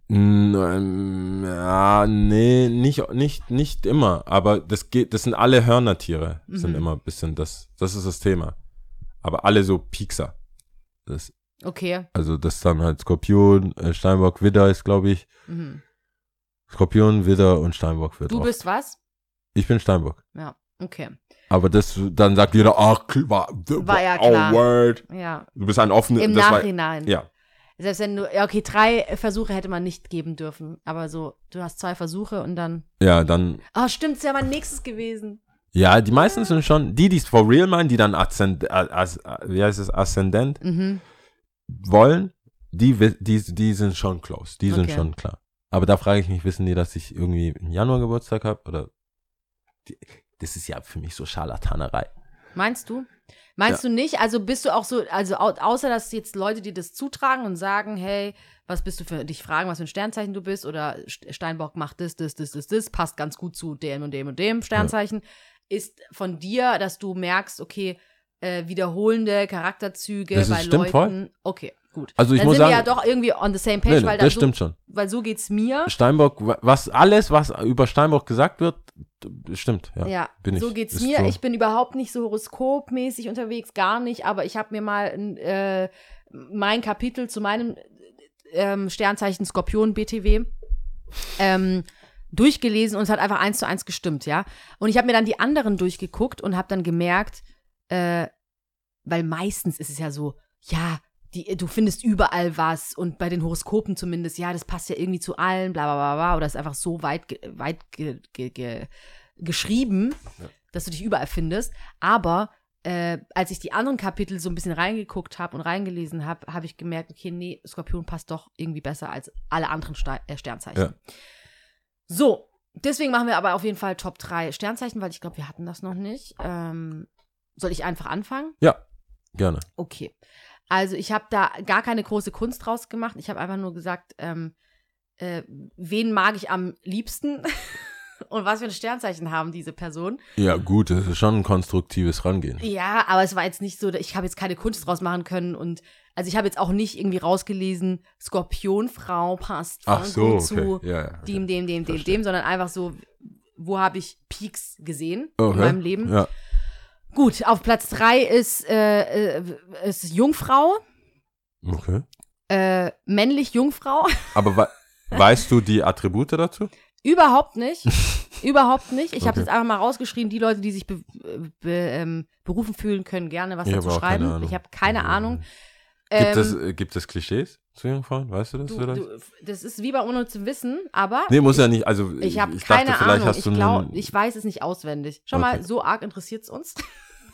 Ja, nee, nicht, nicht, nicht immer. Aber das geht, das sind alle Hörnertiere, sind Mhm. immer ein bisschen das, das ist das Thema. Aber alle so Piekser. Das, Okay. also das ist dann halt Skorpion, äh, Steinbock, Widder ist, glaube ich. Mhm. Skorpion, Widder und Steinbock wird Du oft. bist was? Ich bin Steinbock. Ja. Okay. Aber das, dann sagt jeder, ach, war, War ja oh, klar. word. Ja. Du bist ein offener, Im das war- Nachhinein. ja. Selbst wenn du, ja, okay, drei Versuche hätte man nicht geben dürfen. Aber so, du hast zwei Versuche und dann. Ja, dann, Ah, stimmt, es wäre mein nächstes gewesen. ja, die meisten sind schon, die, die es for real meinen, die dann Aszend, as, wie heißt es, Aszendent Mhm. Wollen, die, die, die sind schon close, die sind Okay. schon klar. Aber da frage ich mich, wissen die, dass ich irgendwie im Januar Geburtstag habe? Oder, die, das ist ja für mich so Scharlatanerei. Meinst du? Meinst du nicht? Also bist du auch so, also au außer dass jetzt Leute dir das zutragen und sagen, hey, was bist du für, dich fragen, was für ein Sternzeichen du bist oder St- Steinbock macht das, das, das, das, das, passt ganz gut zu dem und dem und dem Sternzeichen, ist von dir, dass du merkst, okay, äh, wiederholende Charakterzüge Das bei stimmt Leuten. voll. Okay, gut. Also ich Dann muss sind wir sagen- ja doch irgendwie on the same page, Nee, nee, weil, das da stimmt so, schon. weil so geht's mir. Steinbock, wa- was alles, was über Steinbock gesagt wird, stimmt. Ja, Ja, bin ich. so geht's Ist mir. so. Ich bin überhaupt nicht so horoskopmäßig unterwegs, gar nicht, aber ich habe mir mal äh, mein Kapitel zu meinem ähm, Sternzeichen Skorpion BTW ähm, durchgelesen und es hat einfach eins zu eins gestimmt, ja. Und ich habe mir dann die anderen durchgeguckt und habe dann gemerkt, äh, weil meistens ist es ja so, ja, die, du findest überall was und bei den Horoskopen zumindest, ja, das passt ja irgendwie zu allen, bla bla bla bla, oder ist einfach so weit, weit ge, ge, ge, geschrieben, dass du dich überall findest. Aber äh, als ich die anderen Kapitel so ein bisschen reingeguckt habe und reingelesen habe, habe ich gemerkt, okay, nee, Skorpion passt doch irgendwie besser als alle anderen Ste äh, Sternzeichen. Ja. So, deswegen machen wir aber auf jeden Fall Top 3 Sternzeichen, weil ich glaube, wir hatten das noch nicht. Ähm, soll ich einfach anfangen? Ja, gerne. Okay. Also ich habe da gar keine große Kunst draus gemacht. Ich habe einfach nur gesagt, ähm, äh, wen mag ich am liebsten und was für ein Sternzeichen haben diese Personen. Ja, gut, das ist schon ein konstruktives Rangehen. Ja, aber es war jetzt nicht so, ich habe jetzt keine Kunst draus machen können und also ich habe jetzt auch nicht irgendwie rausgelesen, Skorpionfrau passt Ach so, okay. zu Ja, ja, okay. dem, dem, dem, dem, dem, sondern einfach so, wo habe ich Peaks gesehen Okay. in meinem Leben. Ja. Gut, auf Platz drei ist, äh, äh, ist Jungfrau, Okay. äh, männlich Jungfrau. Aber wei- weißt du die Attribute dazu? Überhaupt nicht. Überhaupt nicht. Ich habe Okay. jetzt einfach mal rausgeschrieben, die Leute, die sich be be ähm, berufen fühlen, können gerne was Ich dazu habe schreiben. Ich habe keine. Ahnung. Gibt, es, Ähm, äh, gibt es Klischees zu Jungfrauen? Weißt du das du, vielleicht? du, das ist wie bei unnützem Wissen, aber nee, muss ja nicht. Also ich habe dachte, keine vielleicht Ahnung. Ich einen- ich weiß es nicht auswendig. Schon Okay. mal, so arg interessiert es uns,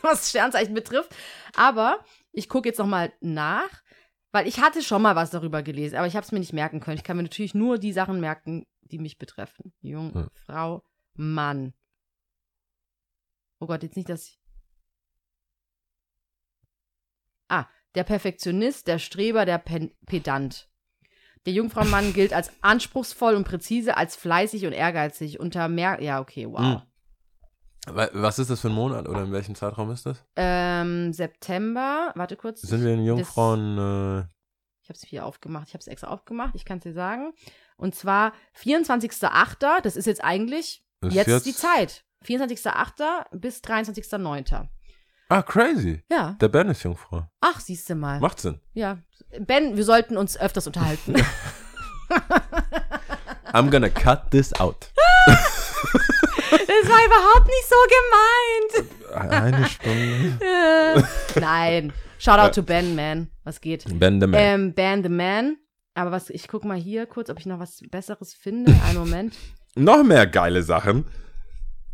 was Sternzeichen betrifft. Aber ich gucke jetzt noch mal nach, weil ich hatte schon mal was darüber gelesen, aber ich habe es mir nicht merken können. Ich kann mir natürlich nur die Sachen merken, die mich betreffen. Jung, Ja. Frau, Mann. Oh Gott, jetzt nicht, dass ich. Ah, der Perfektionist, der Streber, der Pen Pedant. Der Jungfraumann gilt als anspruchsvoll und präzise, als fleißig und ehrgeizig. Unter mehr. Ja, okay, wow. Mhm. Wa- Was ist das für ein Monat oder in welchem Zeitraum ist das? Ähm, September, warte kurz. Sind wir in Das- Jungfrauen? Äh, Ich habe es hier aufgemacht. Ich habe es extra aufgemacht. Ich kann es dir sagen. Und zwar 24.08. Das ist jetzt eigentlich ist jetzt, die Zeit. 24.08. bis 23.09. Ah, crazy. Ja. Der Ben ist Jungfrau. Ach, siehst du mal. Macht Sinn. Ja. Ben, wir sollten uns öfters unterhalten. I'm gonna cut this out. das war überhaupt nicht so gemeint. Eine Stunde. Äh, Nein. Shoutout to Ben, man. Was geht? Ben the Man. Ähm, Ben the Man. Aber was, ich guck mal hier kurz, ob ich noch was Besseres finde. Einen Moment. Noch mehr geile Sachen.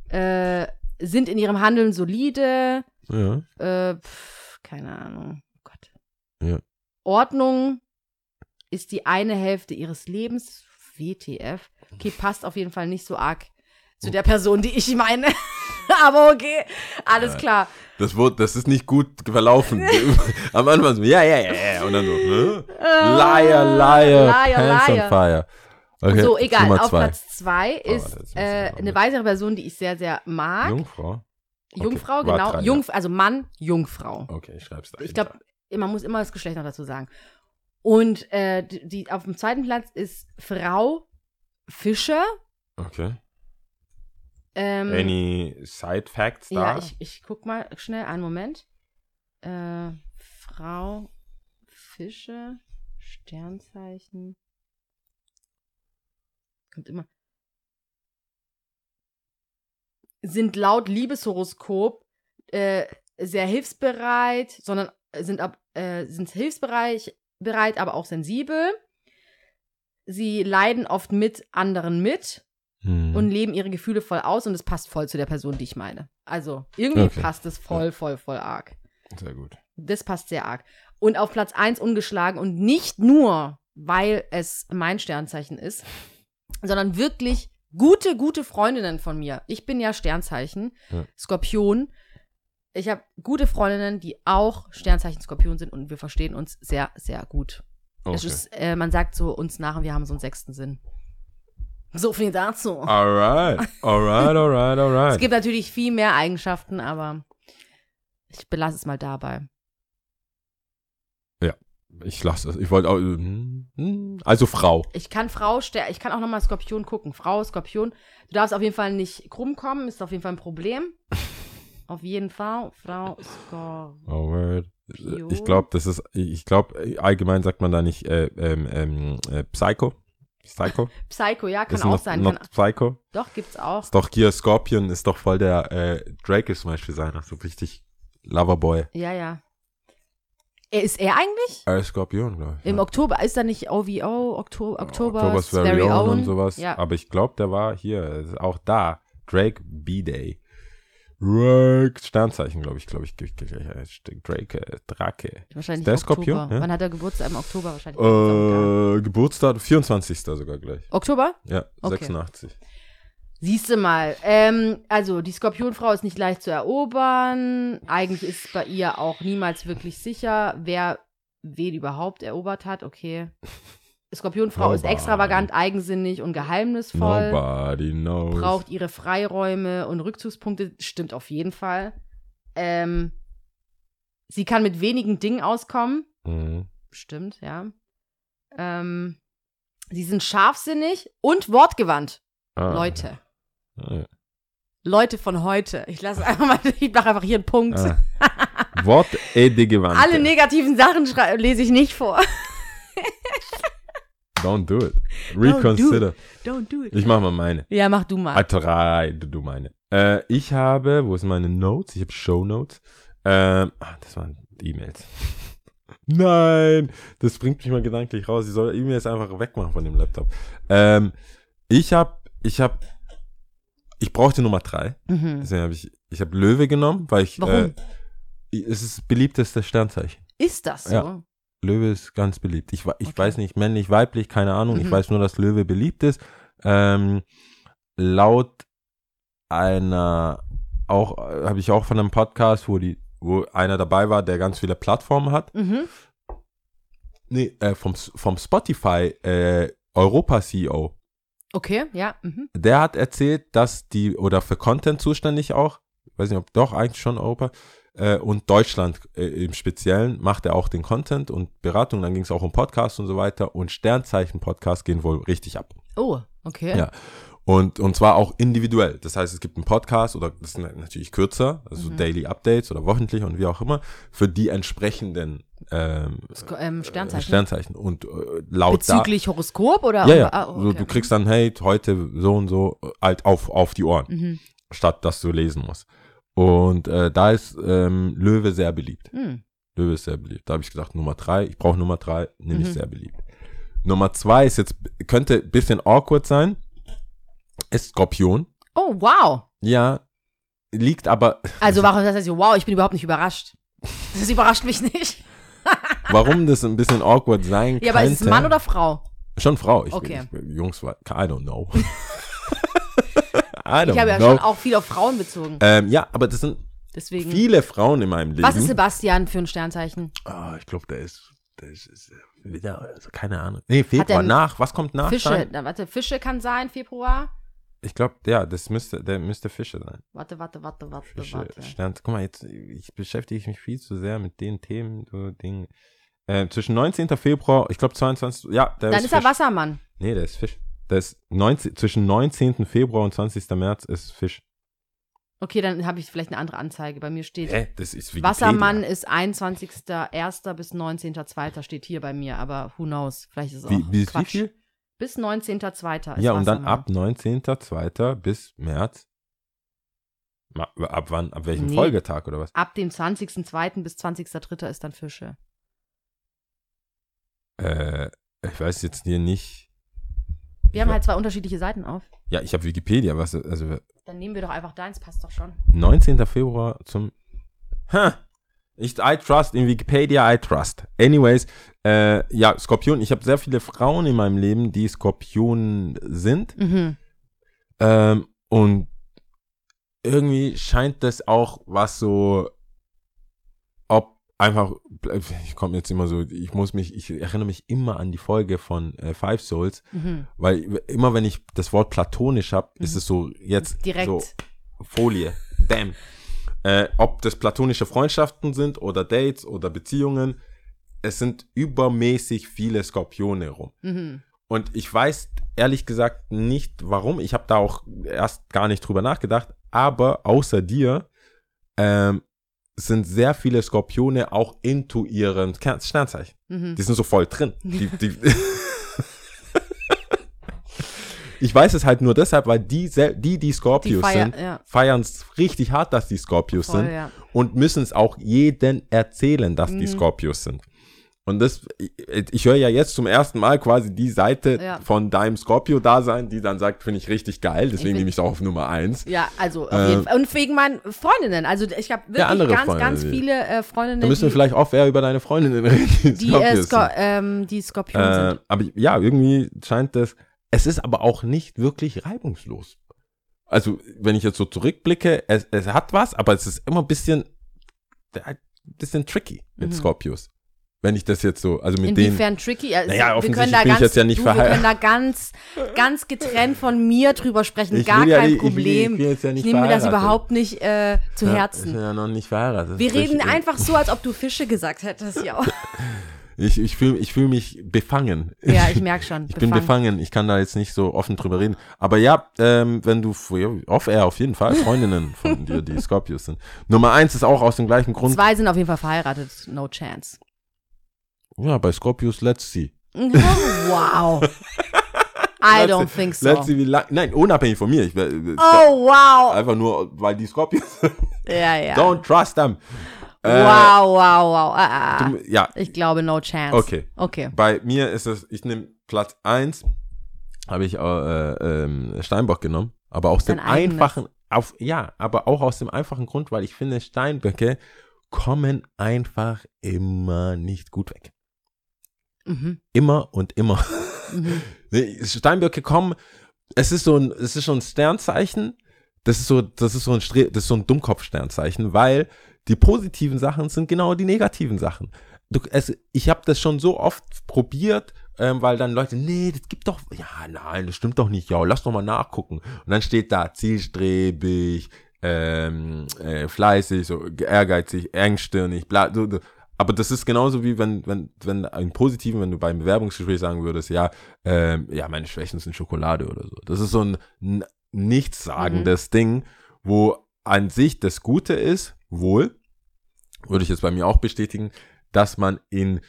Äh, sind in ihrem Handeln solide. Ja. Äh, pf, keine Ahnung. Oh Gott. Ja. Ordnung ist die eine Hälfte ihres Lebens. WTF. Okay, passt auf jeden Fall nicht so arg zu der Person, die ich meine. Aber okay, alles Ja. klar. Das, wurde, das ist nicht gut verlaufen. Am Anfang so, ja, ja, ja, ja. Und dann so, ne? Liar, liar, Liar, Hands liar. on fire. Okay, so, egal. Nummer Auf zwei. Platz zwei Oh, ist muss ich äh, eine weitere Person, die ich sehr, sehr mag. Jungfrau? Okay, Jungfrau, genau. drei, Jungf also Mann, Jungfrau. Okay, ich schreib's da. Ich glaube, man muss immer das Geschlecht noch dazu sagen. Und äh, die, die auf dem zweiten Platz ist Frau Fischer. Okay. Ähm, Any side facts da? ja, ich, ich guck mal schnell, einen Moment. Äh, Frau Fischer, Sternzeichen. Kommt immer. sind laut Liebeshoroskop äh, sehr hilfsbereit, sondern sind, ab, äh, sind hilfsbereit, bereit, aber auch sensibel. Sie leiden oft mit anderen mit Hm. und leben ihre Gefühle voll aus und es passt voll zu der Person, die ich meine. Also irgendwie Okay. passt es voll, voll, voll arg. Sehr gut. Das passt sehr arg. Und auf Platz 1 ungeschlagen und nicht nur, weil es mein Sternzeichen ist, sondern wirklich gute, gute Freundinnen von mir. Ich bin ja Sternzeichen, Ja. Skorpion. Ich habe gute Freundinnen, die auch Sternzeichen Skorpion sind und wir verstehen uns sehr, sehr gut. Okay. ist, äh, man sagt so uns nach und wir haben so einen sechsten Sinn. So viel dazu. Alright, alright, alright, alright. Es gibt natürlich viel mehr Eigenschaften, aber ich belasse es mal dabei. ich lasse es. Ich wollte auch. hm, hm. Also Frau. Ich kann Frau, ich kann auch nochmal Skorpion gucken. Frau, Skorpion. Du darfst auf jeden Fall nicht krumm kommen, ist auf jeden Fall ein Problem. auf jeden Fall. Frau, Skorpion. Alright. Ich glaube, das ist. Ich glaube, allgemein sagt man da nicht äh, ähm, ähm, äh, Psycho. Psycho. Psycho, ja, kann ist auch not, sein. Not Kann, Psycho. doch, gibt's auch. Ist doch hier Scorpion ist doch voll der äh, Drake ist zum Beispiel seiner. So richtig Loverboy. Ja, ja. Er ist er eigentlich? Äh, Skorpion, glaube ich. Im ja. Oktober, ist er nicht OVO, Oktober, Oktober, October's Very, Own und sowas. Ja. Aber ich glaube, der war hier, ist auch da. Drake B-Day. Drake, Sternzeichen, glaube ich, glaube ich. Drake, äh, Drake. Wahrscheinlich der Oktober. Skorpion, ja? Wann hat er Geburtstag? Im Oktober wahrscheinlich. Äh, Geburtstag, 24. sogar gleich. Oktober? Ja, Okay. 86. Siehst du mal. Ähm, also, die Skorpionfrau ist nicht leicht zu erobern. Eigentlich ist bei ihr auch niemals wirklich sicher, wer wen überhaupt erobert hat. Okay. Skorpionfrau ist Nobody. extravagant, eigensinnig und geheimnisvoll. Nobody knows. Braucht ihre Freiräume und Rückzugspunkte. Stimmt auf jeden Fall. Ähm, sie kann mit wenigen Dingen auskommen. Mhm. Stimmt, ja. Ähm, sie sind scharfsinnig und wortgewandt. Ah. Leute. Ah, Leute von heute. Ich lasse einfach mal, ich mache einfach hier einen Punkt. ah. Wort Edegewandte. Alle negativen Sachen lese ich nicht vor. Don't do it. Reconsider. Don't do it. Ich mach mal meine. Ja, mach du mal. Ah, drei, du, du meine. Äh, ich habe, wo sind meine Notes? Ich habe Show Notes. Ähm, ah, das waren E-Mails. Nein, das bringt mich mal gedanklich raus. Ich soll E-Mails einfach wegmachen von dem Laptop. Ähm, ich habe, ich habe, ich brauchte Nummer drei. Mhm. Deswegen habe ich, ich habe Löwe genommen, weil ich, Warum? Äh, es ist das beliebteste Sternzeichen. Ist das so? Ja. Löwe ist ganz beliebt. Ich, ich Okay. weiß nicht, männlich, weiblich, keine Ahnung. Ich Mhm. weiß nur, dass Löwe beliebt ist. Ähm, laut einer, auch, äh, habe ich auch von einem Podcast, wo die, wo einer dabei war, der ganz viele Plattformen hat. Mhm. Nee, äh, vom, vom Spotify, äh, Europa-CEO. Okay, ja. Mhm. Der hat erzählt, dass die, oder für Content zuständig auch, weiß nicht, ob doch eigentlich schon Europa, und Deutschland äh, im Speziellen macht er auch den Content und Beratung, dann ging es auch um Podcasts und so weiter und Sternzeichen-Podcasts gehen wohl richtig ab. Oh, okay. Ja. Und, und zwar auch individuell. Das heißt, es gibt einen Podcast oder das sind natürlich kürzer, also Mhm. Daily Updates oder wöchentlich und wie auch immer, für die entsprechenden ähm, ähm, Sternzeichen. Sternzeichen. Und äh, laut da, Bezüglich Horoskop oder? ja, ja. Ah, so, okay. du kriegst dann, hey, heute so und so, äh, halt auf, auf die Ohren, Mhm. statt dass du lesen musst. Und äh, da ist ähm, Löwe sehr beliebt. Hm. Löwe ist sehr beliebt. Da habe ich gedacht, Nummer drei, ich brauche Nummer drei, nehme ich Mhm. sehr beliebt. Nummer zwei ist jetzt, könnte ein bisschen awkward sein, ist Skorpion. Oh, wow. Ja, liegt aber, Also warum das heißt so, wow, ich bin überhaupt nicht überrascht. Das überrascht mich nicht. warum das ein bisschen awkward sein Ja, aber ist es könnte. Mann oder Frau? Schon Frau. Ich, Okay. ich, Jungs, I don't know. Don't Ich habe ja know. schon auch viel auf Frauen bezogen. ähm, ja, aber das sind Deswegen. viele Frauen in meinem Leben. Was ist Sebastian für ein Sternzeichen? Ah, ich glaube, der ist, der ist, ist äh, wieder, also keine Ahnung. Nee, Februar nach. Was kommt nach? Fische. dann? Warte, Fische kann sein, Februar. Ich glaube, ja, das müsste, der müsste Fische sein. Warte, warte, warte, warte, Fische, warte. Stern. Guck mal, jetzt, ich beschäftige mich viel zu sehr mit den Themen, so Dingen. Äh, zwischen 19. Februar, ich glaube 22. Ja, der Dann ist ist er. Wassermann. Nee, der ist Fisch. Ist 19, zwischen 19. Februar und 20. März ist Fisch. Okay, dann habe ich vielleicht eine andere Anzeige. Bei mir steht Hä? Das ist Wikipedia. Wassermann ist 21.01. bis 19.02. steht hier bei mir, aber who knows? Vielleicht ist es auch Wie, wie, wie Quatsch. viel? Bis 19.02. ist Ja, und dann ab 19.02. bis März Ab wann? Ab welchem Nee. Folgetag oder was? Ab dem 20.02. bis 20.03. ist dann Fische. Äh, ich weiß jetzt hier nicht. Wir haben halt zwei unterschiedliche Seiten auf. Ja, ich habe Wikipedia, was, also Dann nehmen wir doch einfach deins, passt doch schon. 19. Februar zum. Ha! Ich, I trust in Wikipedia, I trust. Anyways, äh, ja, Skorpion. Ich habe sehr viele Frauen in meinem Leben, die Skorpion sind. Mhm. Ähm, und irgendwie scheint das auch was so, einfach, ich komme jetzt immer so, ich muss mich, ich erinnere mich immer an die Folge von äh, Five Souls, Mhm. weil immer wenn ich das Wort platonisch habe, ist es so jetzt Direkt. so Folie, bam. Äh, ob das platonische Freundschaften sind oder Dates oder Beziehungen, es sind übermäßig viele Skorpione rum. Mhm. Und ich weiß ehrlich gesagt nicht, warum. Ich habe da auch erst gar nicht drüber nachgedacht. Aber außer dir ähm, sind sehr viele Skorpione auch into ihren Sternzeichen. Mhm. Die sind so voll drin. Die, die ich weiß es halt nur deshalb, weil die, die, die Scorpios Die feier- sind, ja. feiern es richtig hart, dass die Scorpios Voll, sind ja. und müssen es auch jeden erzählen, dass die Mhm. Scorpios sind. Und das, ich, ich höre ja jetzt zum ersten Mal quasi die Seite Ja. von deinem Scorpio-Dasein, die dann sagt, finde ich richtig geil, deswegen nehme ich es auch auf Nummer eins. Ja, also auf jeden Fall. Und wegen meinen Freundinnen. Also ich habe wirklich andere ganz, Freunde, ganz viele äh, Freundinnen, Da müssen wir vielleicht auch eher über deine Freundinnen reden, die, die, äh, Scorpios Skor sind. ähm, die Skorpion Äh, sind. aber ja, irgendwie scheint das, es ist aber auch nicht wirklich reibungslos. Also, wenn ich jetzt so zurückblicke, es, es hat was, aber es ist immer ein bisschen, ein bisschen tricky mit Mhm. Scorpios. Wenn ich das jetzt so, also mit denen. Inwiefern tricky? Also, Naja, wir können offensichtlich da bin ich ganz, jetzt ja nicht du, wir können da ganz, ganz getrennt von mir drüber sprechen. Ich Gar will ja kein nicht- ich will- Problem. ich will ja nicht nehme mir das überhaupt nicht äh, zu ja, Herzen. Ich bin ja noch nicht verheiratet. Wir reden ich- einfach so, als ob du Fische gesagt hättest, ja. Ich, ich fühle ich fühl mich befangen. Ja, ich merke schon. Ich bin befangen, ich kann da jetzt nicht so offen drüber reden. Aber ja, ähm, wenn du off-air auf jeden Fall Freundinnen von dir, die Scorpios sind. Nummer eins ist auch aus dem gleichen Grund. Zwei sind auf jeden Fall verheiratet. No chance. Ja, bei Scorpios, let's see. wow. I don't think so. Let's see, wie lang, nein, unabhängig von mir. Ich, wär- Oh, wow. Einfach nur, weil die Scorpios. Ja, ja. Don't trust them. Äh, Wow, wow, wow. Ah, ah. du, ja, Ich glaube, no chance. Okay. Okay. bei mir ist es, ich nehme Platz eins habe ich äh, ähm, Steinbock genommen, aber aus dem Dein eigenes. einfachen, auf, ja, aber auch aus dem einfachen Grund, weil ich finde, Steinböcke kommen einfach immer nicht gut weg. Mhm. Immer und immer. Mhm. Steinböcke kommen, es ist so ein, es ist so ein Sternzeichen, das ist so, das ist so ein, Stre das ist so ein Dummkopf-Sternzeichen, weil die positiven Sachen sind genau die negativen Sachen. Du, es, ich habe das schon so oft probiert, ähm, weil dann Leute, nee, das gibt doch, ja, nein, das stimmt doch nicht, ja, lass doch mal nachgucken. Und dann steht da zielstrebig, ähm, äh, fleißig, so ehrgeizig, engstirnig, bla, so, so. Aber das ist genauso wie wenn, wenn, wenn im Positiven, wenn du beim Bewerbungsgespräch sagen würdest, ja, ähm, ja, meine Schwächen sind Schokolade oder so. Das ist so ein nichtssagendes Ding, wo an sich das Gute ist, wohl, würde ich jetzt bei mir auch bestätigen, dass man in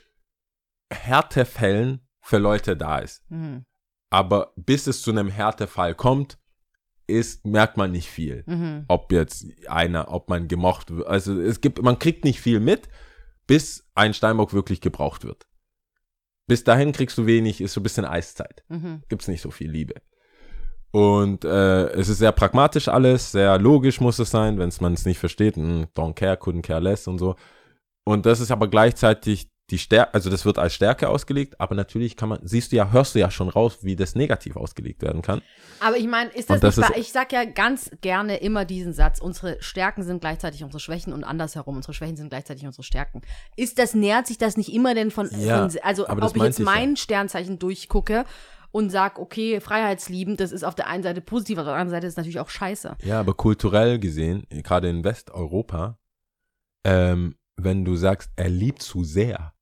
Härtefällen für Leute da ist. Mhm. Aber bis es zu einem Härtefall kommt, ist, merkt man nicht viel Mhm. ob jetzt einer, ob man gemocht wird. Also es gibt, man kriegt nicht viel mit, bis ein Steinbock wirklich gebraucht wird. Bis dahin kriegst du wenig, ist so ein bisschen Eiszeit. Mhm. Gibt's nicht so viel Liebe. Und äh, es ist sehr pragmatisch alles, sehr logisch muss es sein, wenn man es nicht versteht, hm, don't care, couldn't care less und so. Und das ist aber gleichzeitig die Stärke, also das wird als Stärke ausgelegt, aber natürlich kann man, siehst du ja, hörst du ja schon raus, wie das negativ ausgelegt werden kann. Aber ich meine, ist das, das nicht, ist- ich sag ja ganz gerne immer diesen Satz, unsere Stärken sind gleichzeitig unsere Schwächen und andersherum, unsere Schwächen sind gleichzeitig unsere Stärken. Ist das, nähert sich das nicht immer denn von, Ja, von also ob ich jetzt ich ja. mein Sternzeichen durchgucke und sag, okay, freiheitsliebend, das ist auf der einen Seite positiv, auf der anderen Seite ist es natürlich auch scheiße. Ja, aber kulturell gesehen, gerade in Westeuropa, ähm, wenn du sagst, er liebt zu sehr,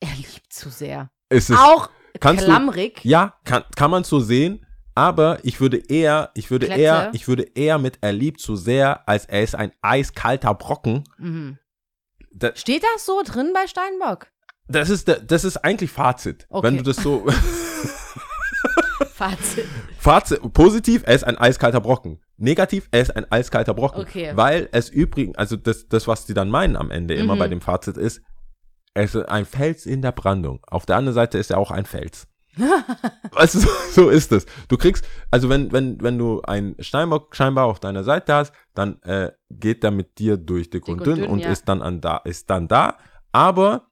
Er liebt zu sehr. ist es, auch kannst du- klammrig. ja, kann, kann man so sehen, aber ich würde eher, ich würde Kletze. eher, ich würde eher mit er liebt zu sehr, als er ist ein eiskalter Brocken. Mhm. Da, Steht das so drin bei Steinbock? das ist, das ist eigentlich Fazit. Okay. Wenn du das so, Fazit. Fazit, positiv, er ist ein eiskalter Brocken. negativ, er ist ein eiskalter Brocken. Okay. Weil es übrigens, also das, das, was die dann meinen am Ende immer Mhm. bei dem Fazit ist, er ist ein Fels in der Brandung. Auf der anderen Seite ist er auch ein Fels. Weißt du, so, so ist es. Du kriegst, also wenn, wenn, wenn du einen Steinbock scheinbar auf deiner Seite hast, dann äh, geht er mit dir durch dick, und und dünn, dünn, und ja. ist dann an da, ist dann da. Aber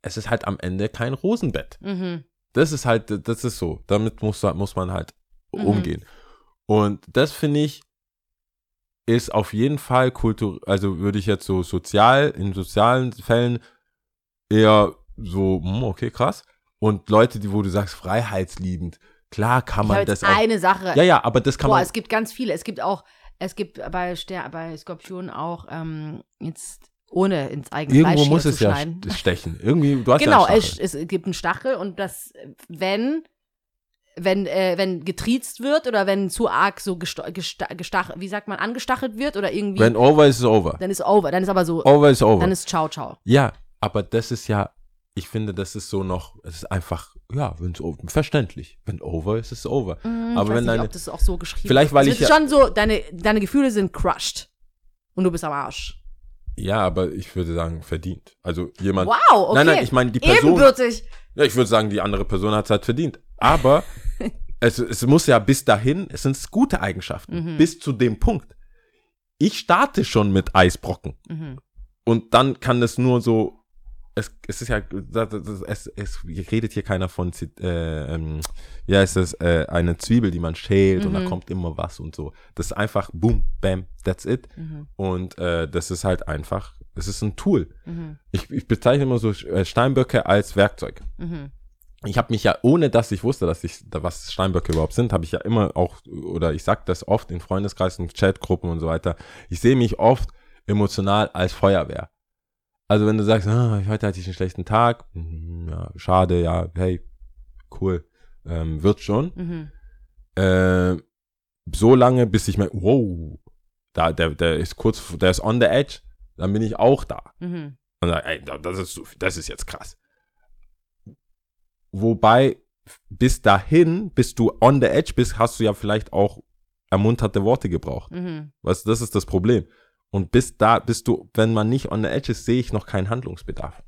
es ist halt am Ende kein Rosenbett. Mhm. Das ist halt, das ist so. Damit muss, muss man halt Mhm. umgehen. Und das finde ich, ist auf jeden Fall Kultur, also würde ich jetzt so sozial, in sozialen Fällen eher so, hm, okay, krass. Und Leute, die, wo du sagst, freiheitsliebend, klar kann man das auch. eine Sache. Ja, ja, aber das kann Boah, man. es gibt ganz viele. Es gibt auch, es gibt bei, Ster bei Skorpionen auch jetzt ohne ins eigene Irgendwo Fleisch muss es ja stechen. Irgendwie, du hast Genau, ja einen es, Stachel. es gibt einen Stachel und das, wenn, wenn, äh, wenn getriezt wird oder wenn zu arg so gesta gesta gestach wie sagt man, angestachelt wird oder irgendwie, Wenn over ist es over. dann ist over. Dann ist aber so, Over ist over. dann ist ciao, ciao. Ja, aber das ist ja, ich finde, das ist so noch, es ist einfach, ja, wenn es over, verständlich. Wenn over ist, ist es over. Hm, Aber ich weiß wenn nicht, deine- ob das auch so geschrieben Vielleicht, weil es ich ist ja- schon so, deine, deine Gefühle sind crushed. Und du bist am Arsch. Ja, aber ich würde sagen, verdient. Also jemand. Wow, okay. Nein, nein, ich meine, die Person. Ebenbürtig. Ja, ich würde sagen, die andere Person hat es halt verdient. Aber es, es muss ja bis dahin, es sind gute Eigenschaften. Mhm. Bis zu dem Punkt. Ich starte schon mit Eisbrocken. Mhm. Und dann kann es nur so. Es, es ist ja, es, es redet hier keiner von, äh, ähm, ja, es ist äh, eine Zwiebel, die man schält und da Mhm. kommt immer was und so. Das ist einfach boom, bam, that's it. Mhm. Und äh, das ist halt einfach, es ist ein Tool. Mhm. Ich, ich bezeichne immer so äh, Steinböcke als Werkzeug. Mhm. Ich habe mich ja, ohne dass ich wusste, dass ich, da- was Steinböcke überhaupt sind, habe ich ja immer auch, oder ich sag das oft in Freundeskreisen, Chatgruppen und so weiter, ich sehe mich oft emotional als Feuerwehr. Also wenn du sagst, ah, heute hatte ich einen schlechten Tag, hm, ja, schade, ja, hey, cool, ähm, wird schon. Mhm. Äh, so lange, bis ich mir, wow, da, der, der ist kurz, der ist on the edge, dann bin ich auch da. Mhm. Und sag, ey, das ist, das ist jetzt krass. Wobei, bis dahin, bis du on the edge bist, hast du ja vielleicht auch ermunterte Worte gebraucht. Mhm. Was, das ist das Problem. Und bis da, bist du, wenn man nicht on the edge ist, sehe ich noch keinen Handlungsbedarf.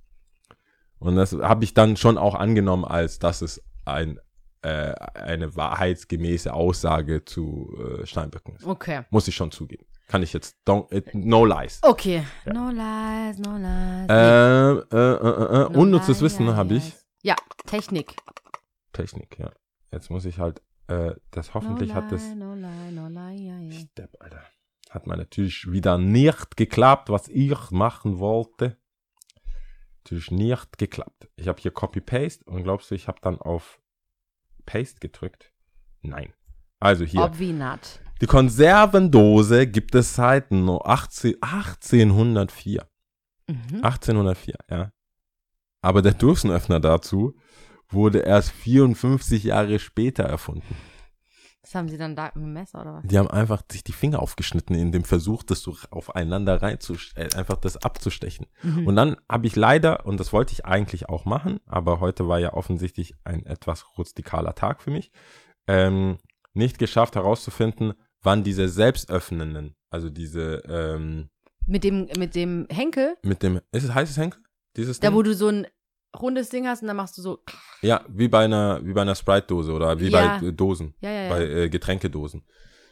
Und das habe ich dann schon auch angenommen, als dass es ein, äh, eine wahrheitsgemäße Aussage zu äh, Steinböcken ist. Okay. Muss ich schon zugeben. Kann ich jetzt, don't, it, no lies. Okay. Ja. No lies, no lies. Äh, äh, äh, äh, No unnützes lies, Wissen ja, habe ich. Ja, Technik. Technik, ja. Jetzt muss ich halt, äh, das hoffentlich no hat das, lie, No lie, no lie, ja, ja. Stepp, Alter. Hat mir natürlich wieder nicht geklappt, was ich machen wollte. Natürlich nicht geklappt. Ich habe hier Copy-Paste und glaubst du, ich habe dann auf Paste gedrückt? Nein. Also hier. Ob wie not. Die Konservendose gibt es seit no 18, 1804. Mhm. 1804, ja. Aber der Dosenöffner dazu wurde erst 54 Jahre später erfunden. Das haben sie dann da mit dem Messer oder was? Die haben einfach sich die Finger aufgeschnitten in dem Versuch, das so aufeinander reinzustechen, einfach das abzustechen. Mhm. Und dann habe ich leider, und das wollte ich eigentlich auch machen, aber heute war ja offensichtlich ein etwas rustikaler Tag für mich, ähm, nicht geschafft herauszufinden, wann diese selbstöffnenden, also diese ähm, Mit dem, mit dem Henkel, mit dem, ist es heißes Henkel? Dieses da Ding? wo du so ein rundes Ding hast und dann machst du so. Ja, wie bei einer, wie bei einer Sprite-Dose oder wie Ja. bei äh, Dosen, Ja, ja, ja. bei äh, Getränkedosen.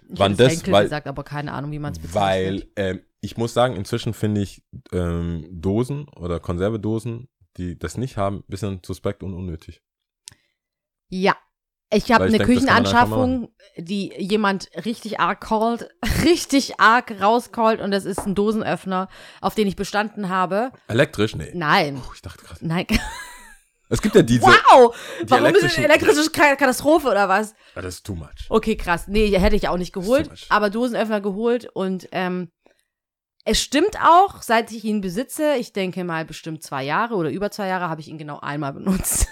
ich wann das- Henkel weil- gesagt, aber keine Ahnung, wie man es bezeichnet. Weil ähm, ich muss sagen, inzwischen finde ich ähm, Dosen oder Konservedosen, die das nicht haben, ein bisschen suspekt und unnötig. Ja. Ich habe eine denk, das Küchenanschaffung, die jemand richtig arg callt, richtig arg rauscallt und das ist ein Dosenöffner, auf den ich bestanden habe. Elektrisch? Nee. Nein. Puh, ich dachte gerade. Nein. Es gibt ja diese. wow! die Warum ist es elektrischen- elektrische Ka- Katastrophe oder was? Ja, das ist too much. Okay, krass. Nee, hätte ich auch nicht geholt, aber Dosenöffner geholt und ähm, es stimmt auch, seit ich ihn besitze, ich denke mal bestimmt zwei Jahre oder über zwei Jahre, habe ich ihn genau einmal benutzt.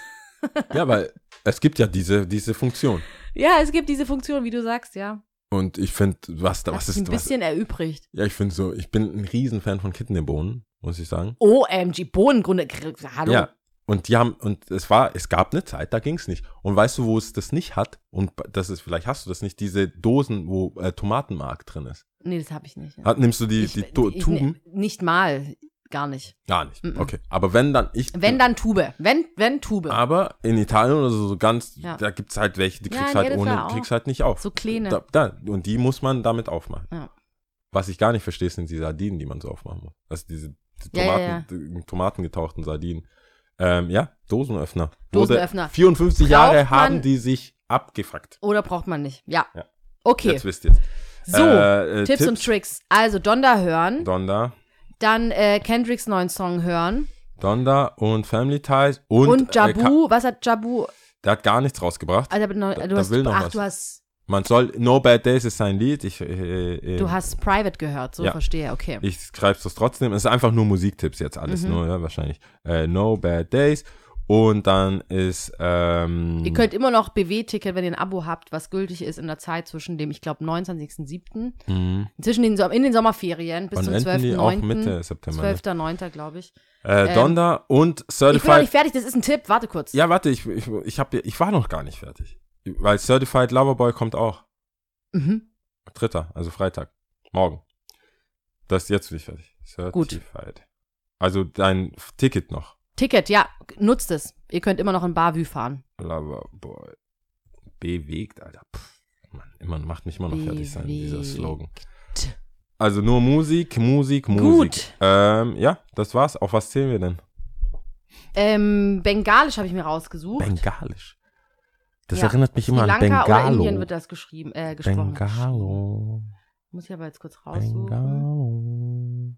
Ja, weil es gibt ja diese, diese Funktion. ja, es gibt diese Funktion, wie du sagst, ja. Und ich finde, was da, was sich ein ist, was, bisschen erübrigt. ja, ich finde so, ich bin ein Riesenfan von Kidneybohnen, muss ich sagen. OMG, Bohnengründe. Hallo. Ja, Und die haben, und es war, es gab eine Zeit, da ging es nicht. Und weißt du, wo es das nicht hat? Und das ist, vielleicht hast du das nicht, diese Dosen, wo äh, Tomatenmark drin ist. Nee, das habe ich nicht. Hat, nimmst du die, ich, die ich, Tuben? Nicht mal, gar nicht. Gar nicht. Mhm. Okay. Aber wenn dann, ich. Wenn dann Tube. Wenn, wenn Tube. Aber in Italien oder so, so ganz, Ja. da gibt's halt welche, die Ja, kriegst in halt ohne, kriegst halt nicht auf. So kleine. Da, da, und die muss man damit aufmachen. Ja. Was ich gar nicht verstehe, sind die Sardinen, die man so aufmachen muss. Also diese die Ja, Tomaten, ja, die tomatengetauchten Sardinen. Ähm, ja, Dosenöffner. Dosenöffner. Wurde 54 Braucht Jahre haben die sich abgefuckt. Oder braucht man nicht? Ja. Ja. Okay. Jetzt wisst ihr so, Äh, äh, Tipps, und Tricks. Also Donda hören, Donda, dann äh, Kendricks neuen Song hören Donda und Family Ties und, und, Äh, Jabu. was hat Jabu? der hat gar nichts rausgebracht. Also, du Da- da hast, will noch ach, was. du hast, Man soll, No Bad Days ist sein Lied. Ich, äh, äh, du hast Private gehört. So Ja. verstehe. Okay. Ich schreibe es trotzdem. Es ist einfach nur Musiktipps jetzt alles Mhm. nur, ja, wahrscheinlich. Äh, no Bad Days. Und dann ist, ähm, Ihr könnt immer noch BW-Ticket, wenn ihr ein Abo habt, was gültig ist in der Zeit zwischen dem, ich glaube, 29.07. mh, Zwischen den, in den Sommerferien bis wann zum enden die auch 12.09. Mitte September. ne? 12.09. glaube ich. Äh, ähm, Donda und Ich bin noch Certified. nicht fertig, das ist ein Tipp. Warte kurz. Ja, warte, ich, ich, ich, hab, ich war noch gar nicht fertig. Weil Certified Loverboy kommt auch. Mhm. Dritter, also Freitag. Morgen. Das ist jetzt bin ich fertig. Gut. Certified. Also dein Ticket noch. Ticket, ja, nutzt es. Ihr könnt immer noch in Bavü fahren. Loverboy. Bewegt, Alter. Pff, Mann, immer, macht mich immer noch fertig sein, dieser. Slogan. Also nur Musik, Musik, Musik. Gut. Ähm, ja, das war's. Auf was zählen wir denn? Ähm, Bengalisch habe ich mir rausgesucht. Bengalisch. Das Ja. erinnert mich immer an oder Bengalo. Indien wird das geschrieben, äh, gesprochen. Bengalo. Muss ich aber jetzt kurz raussuchen. Bengalo.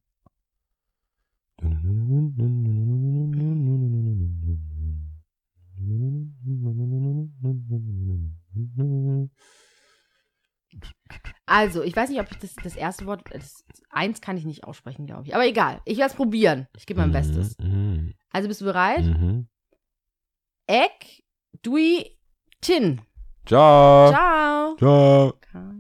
Also, ich weiß nicht, ob ich das, das erste Wort, das, eins kann ich nicht aussprechen, glaube ich. Aber egal, ich werde es probieren. Ich gebe mein Bestes. Also, bist du bereit? Mhm. Ek, Dui, Tin. Ciao. Ciao. Ciao.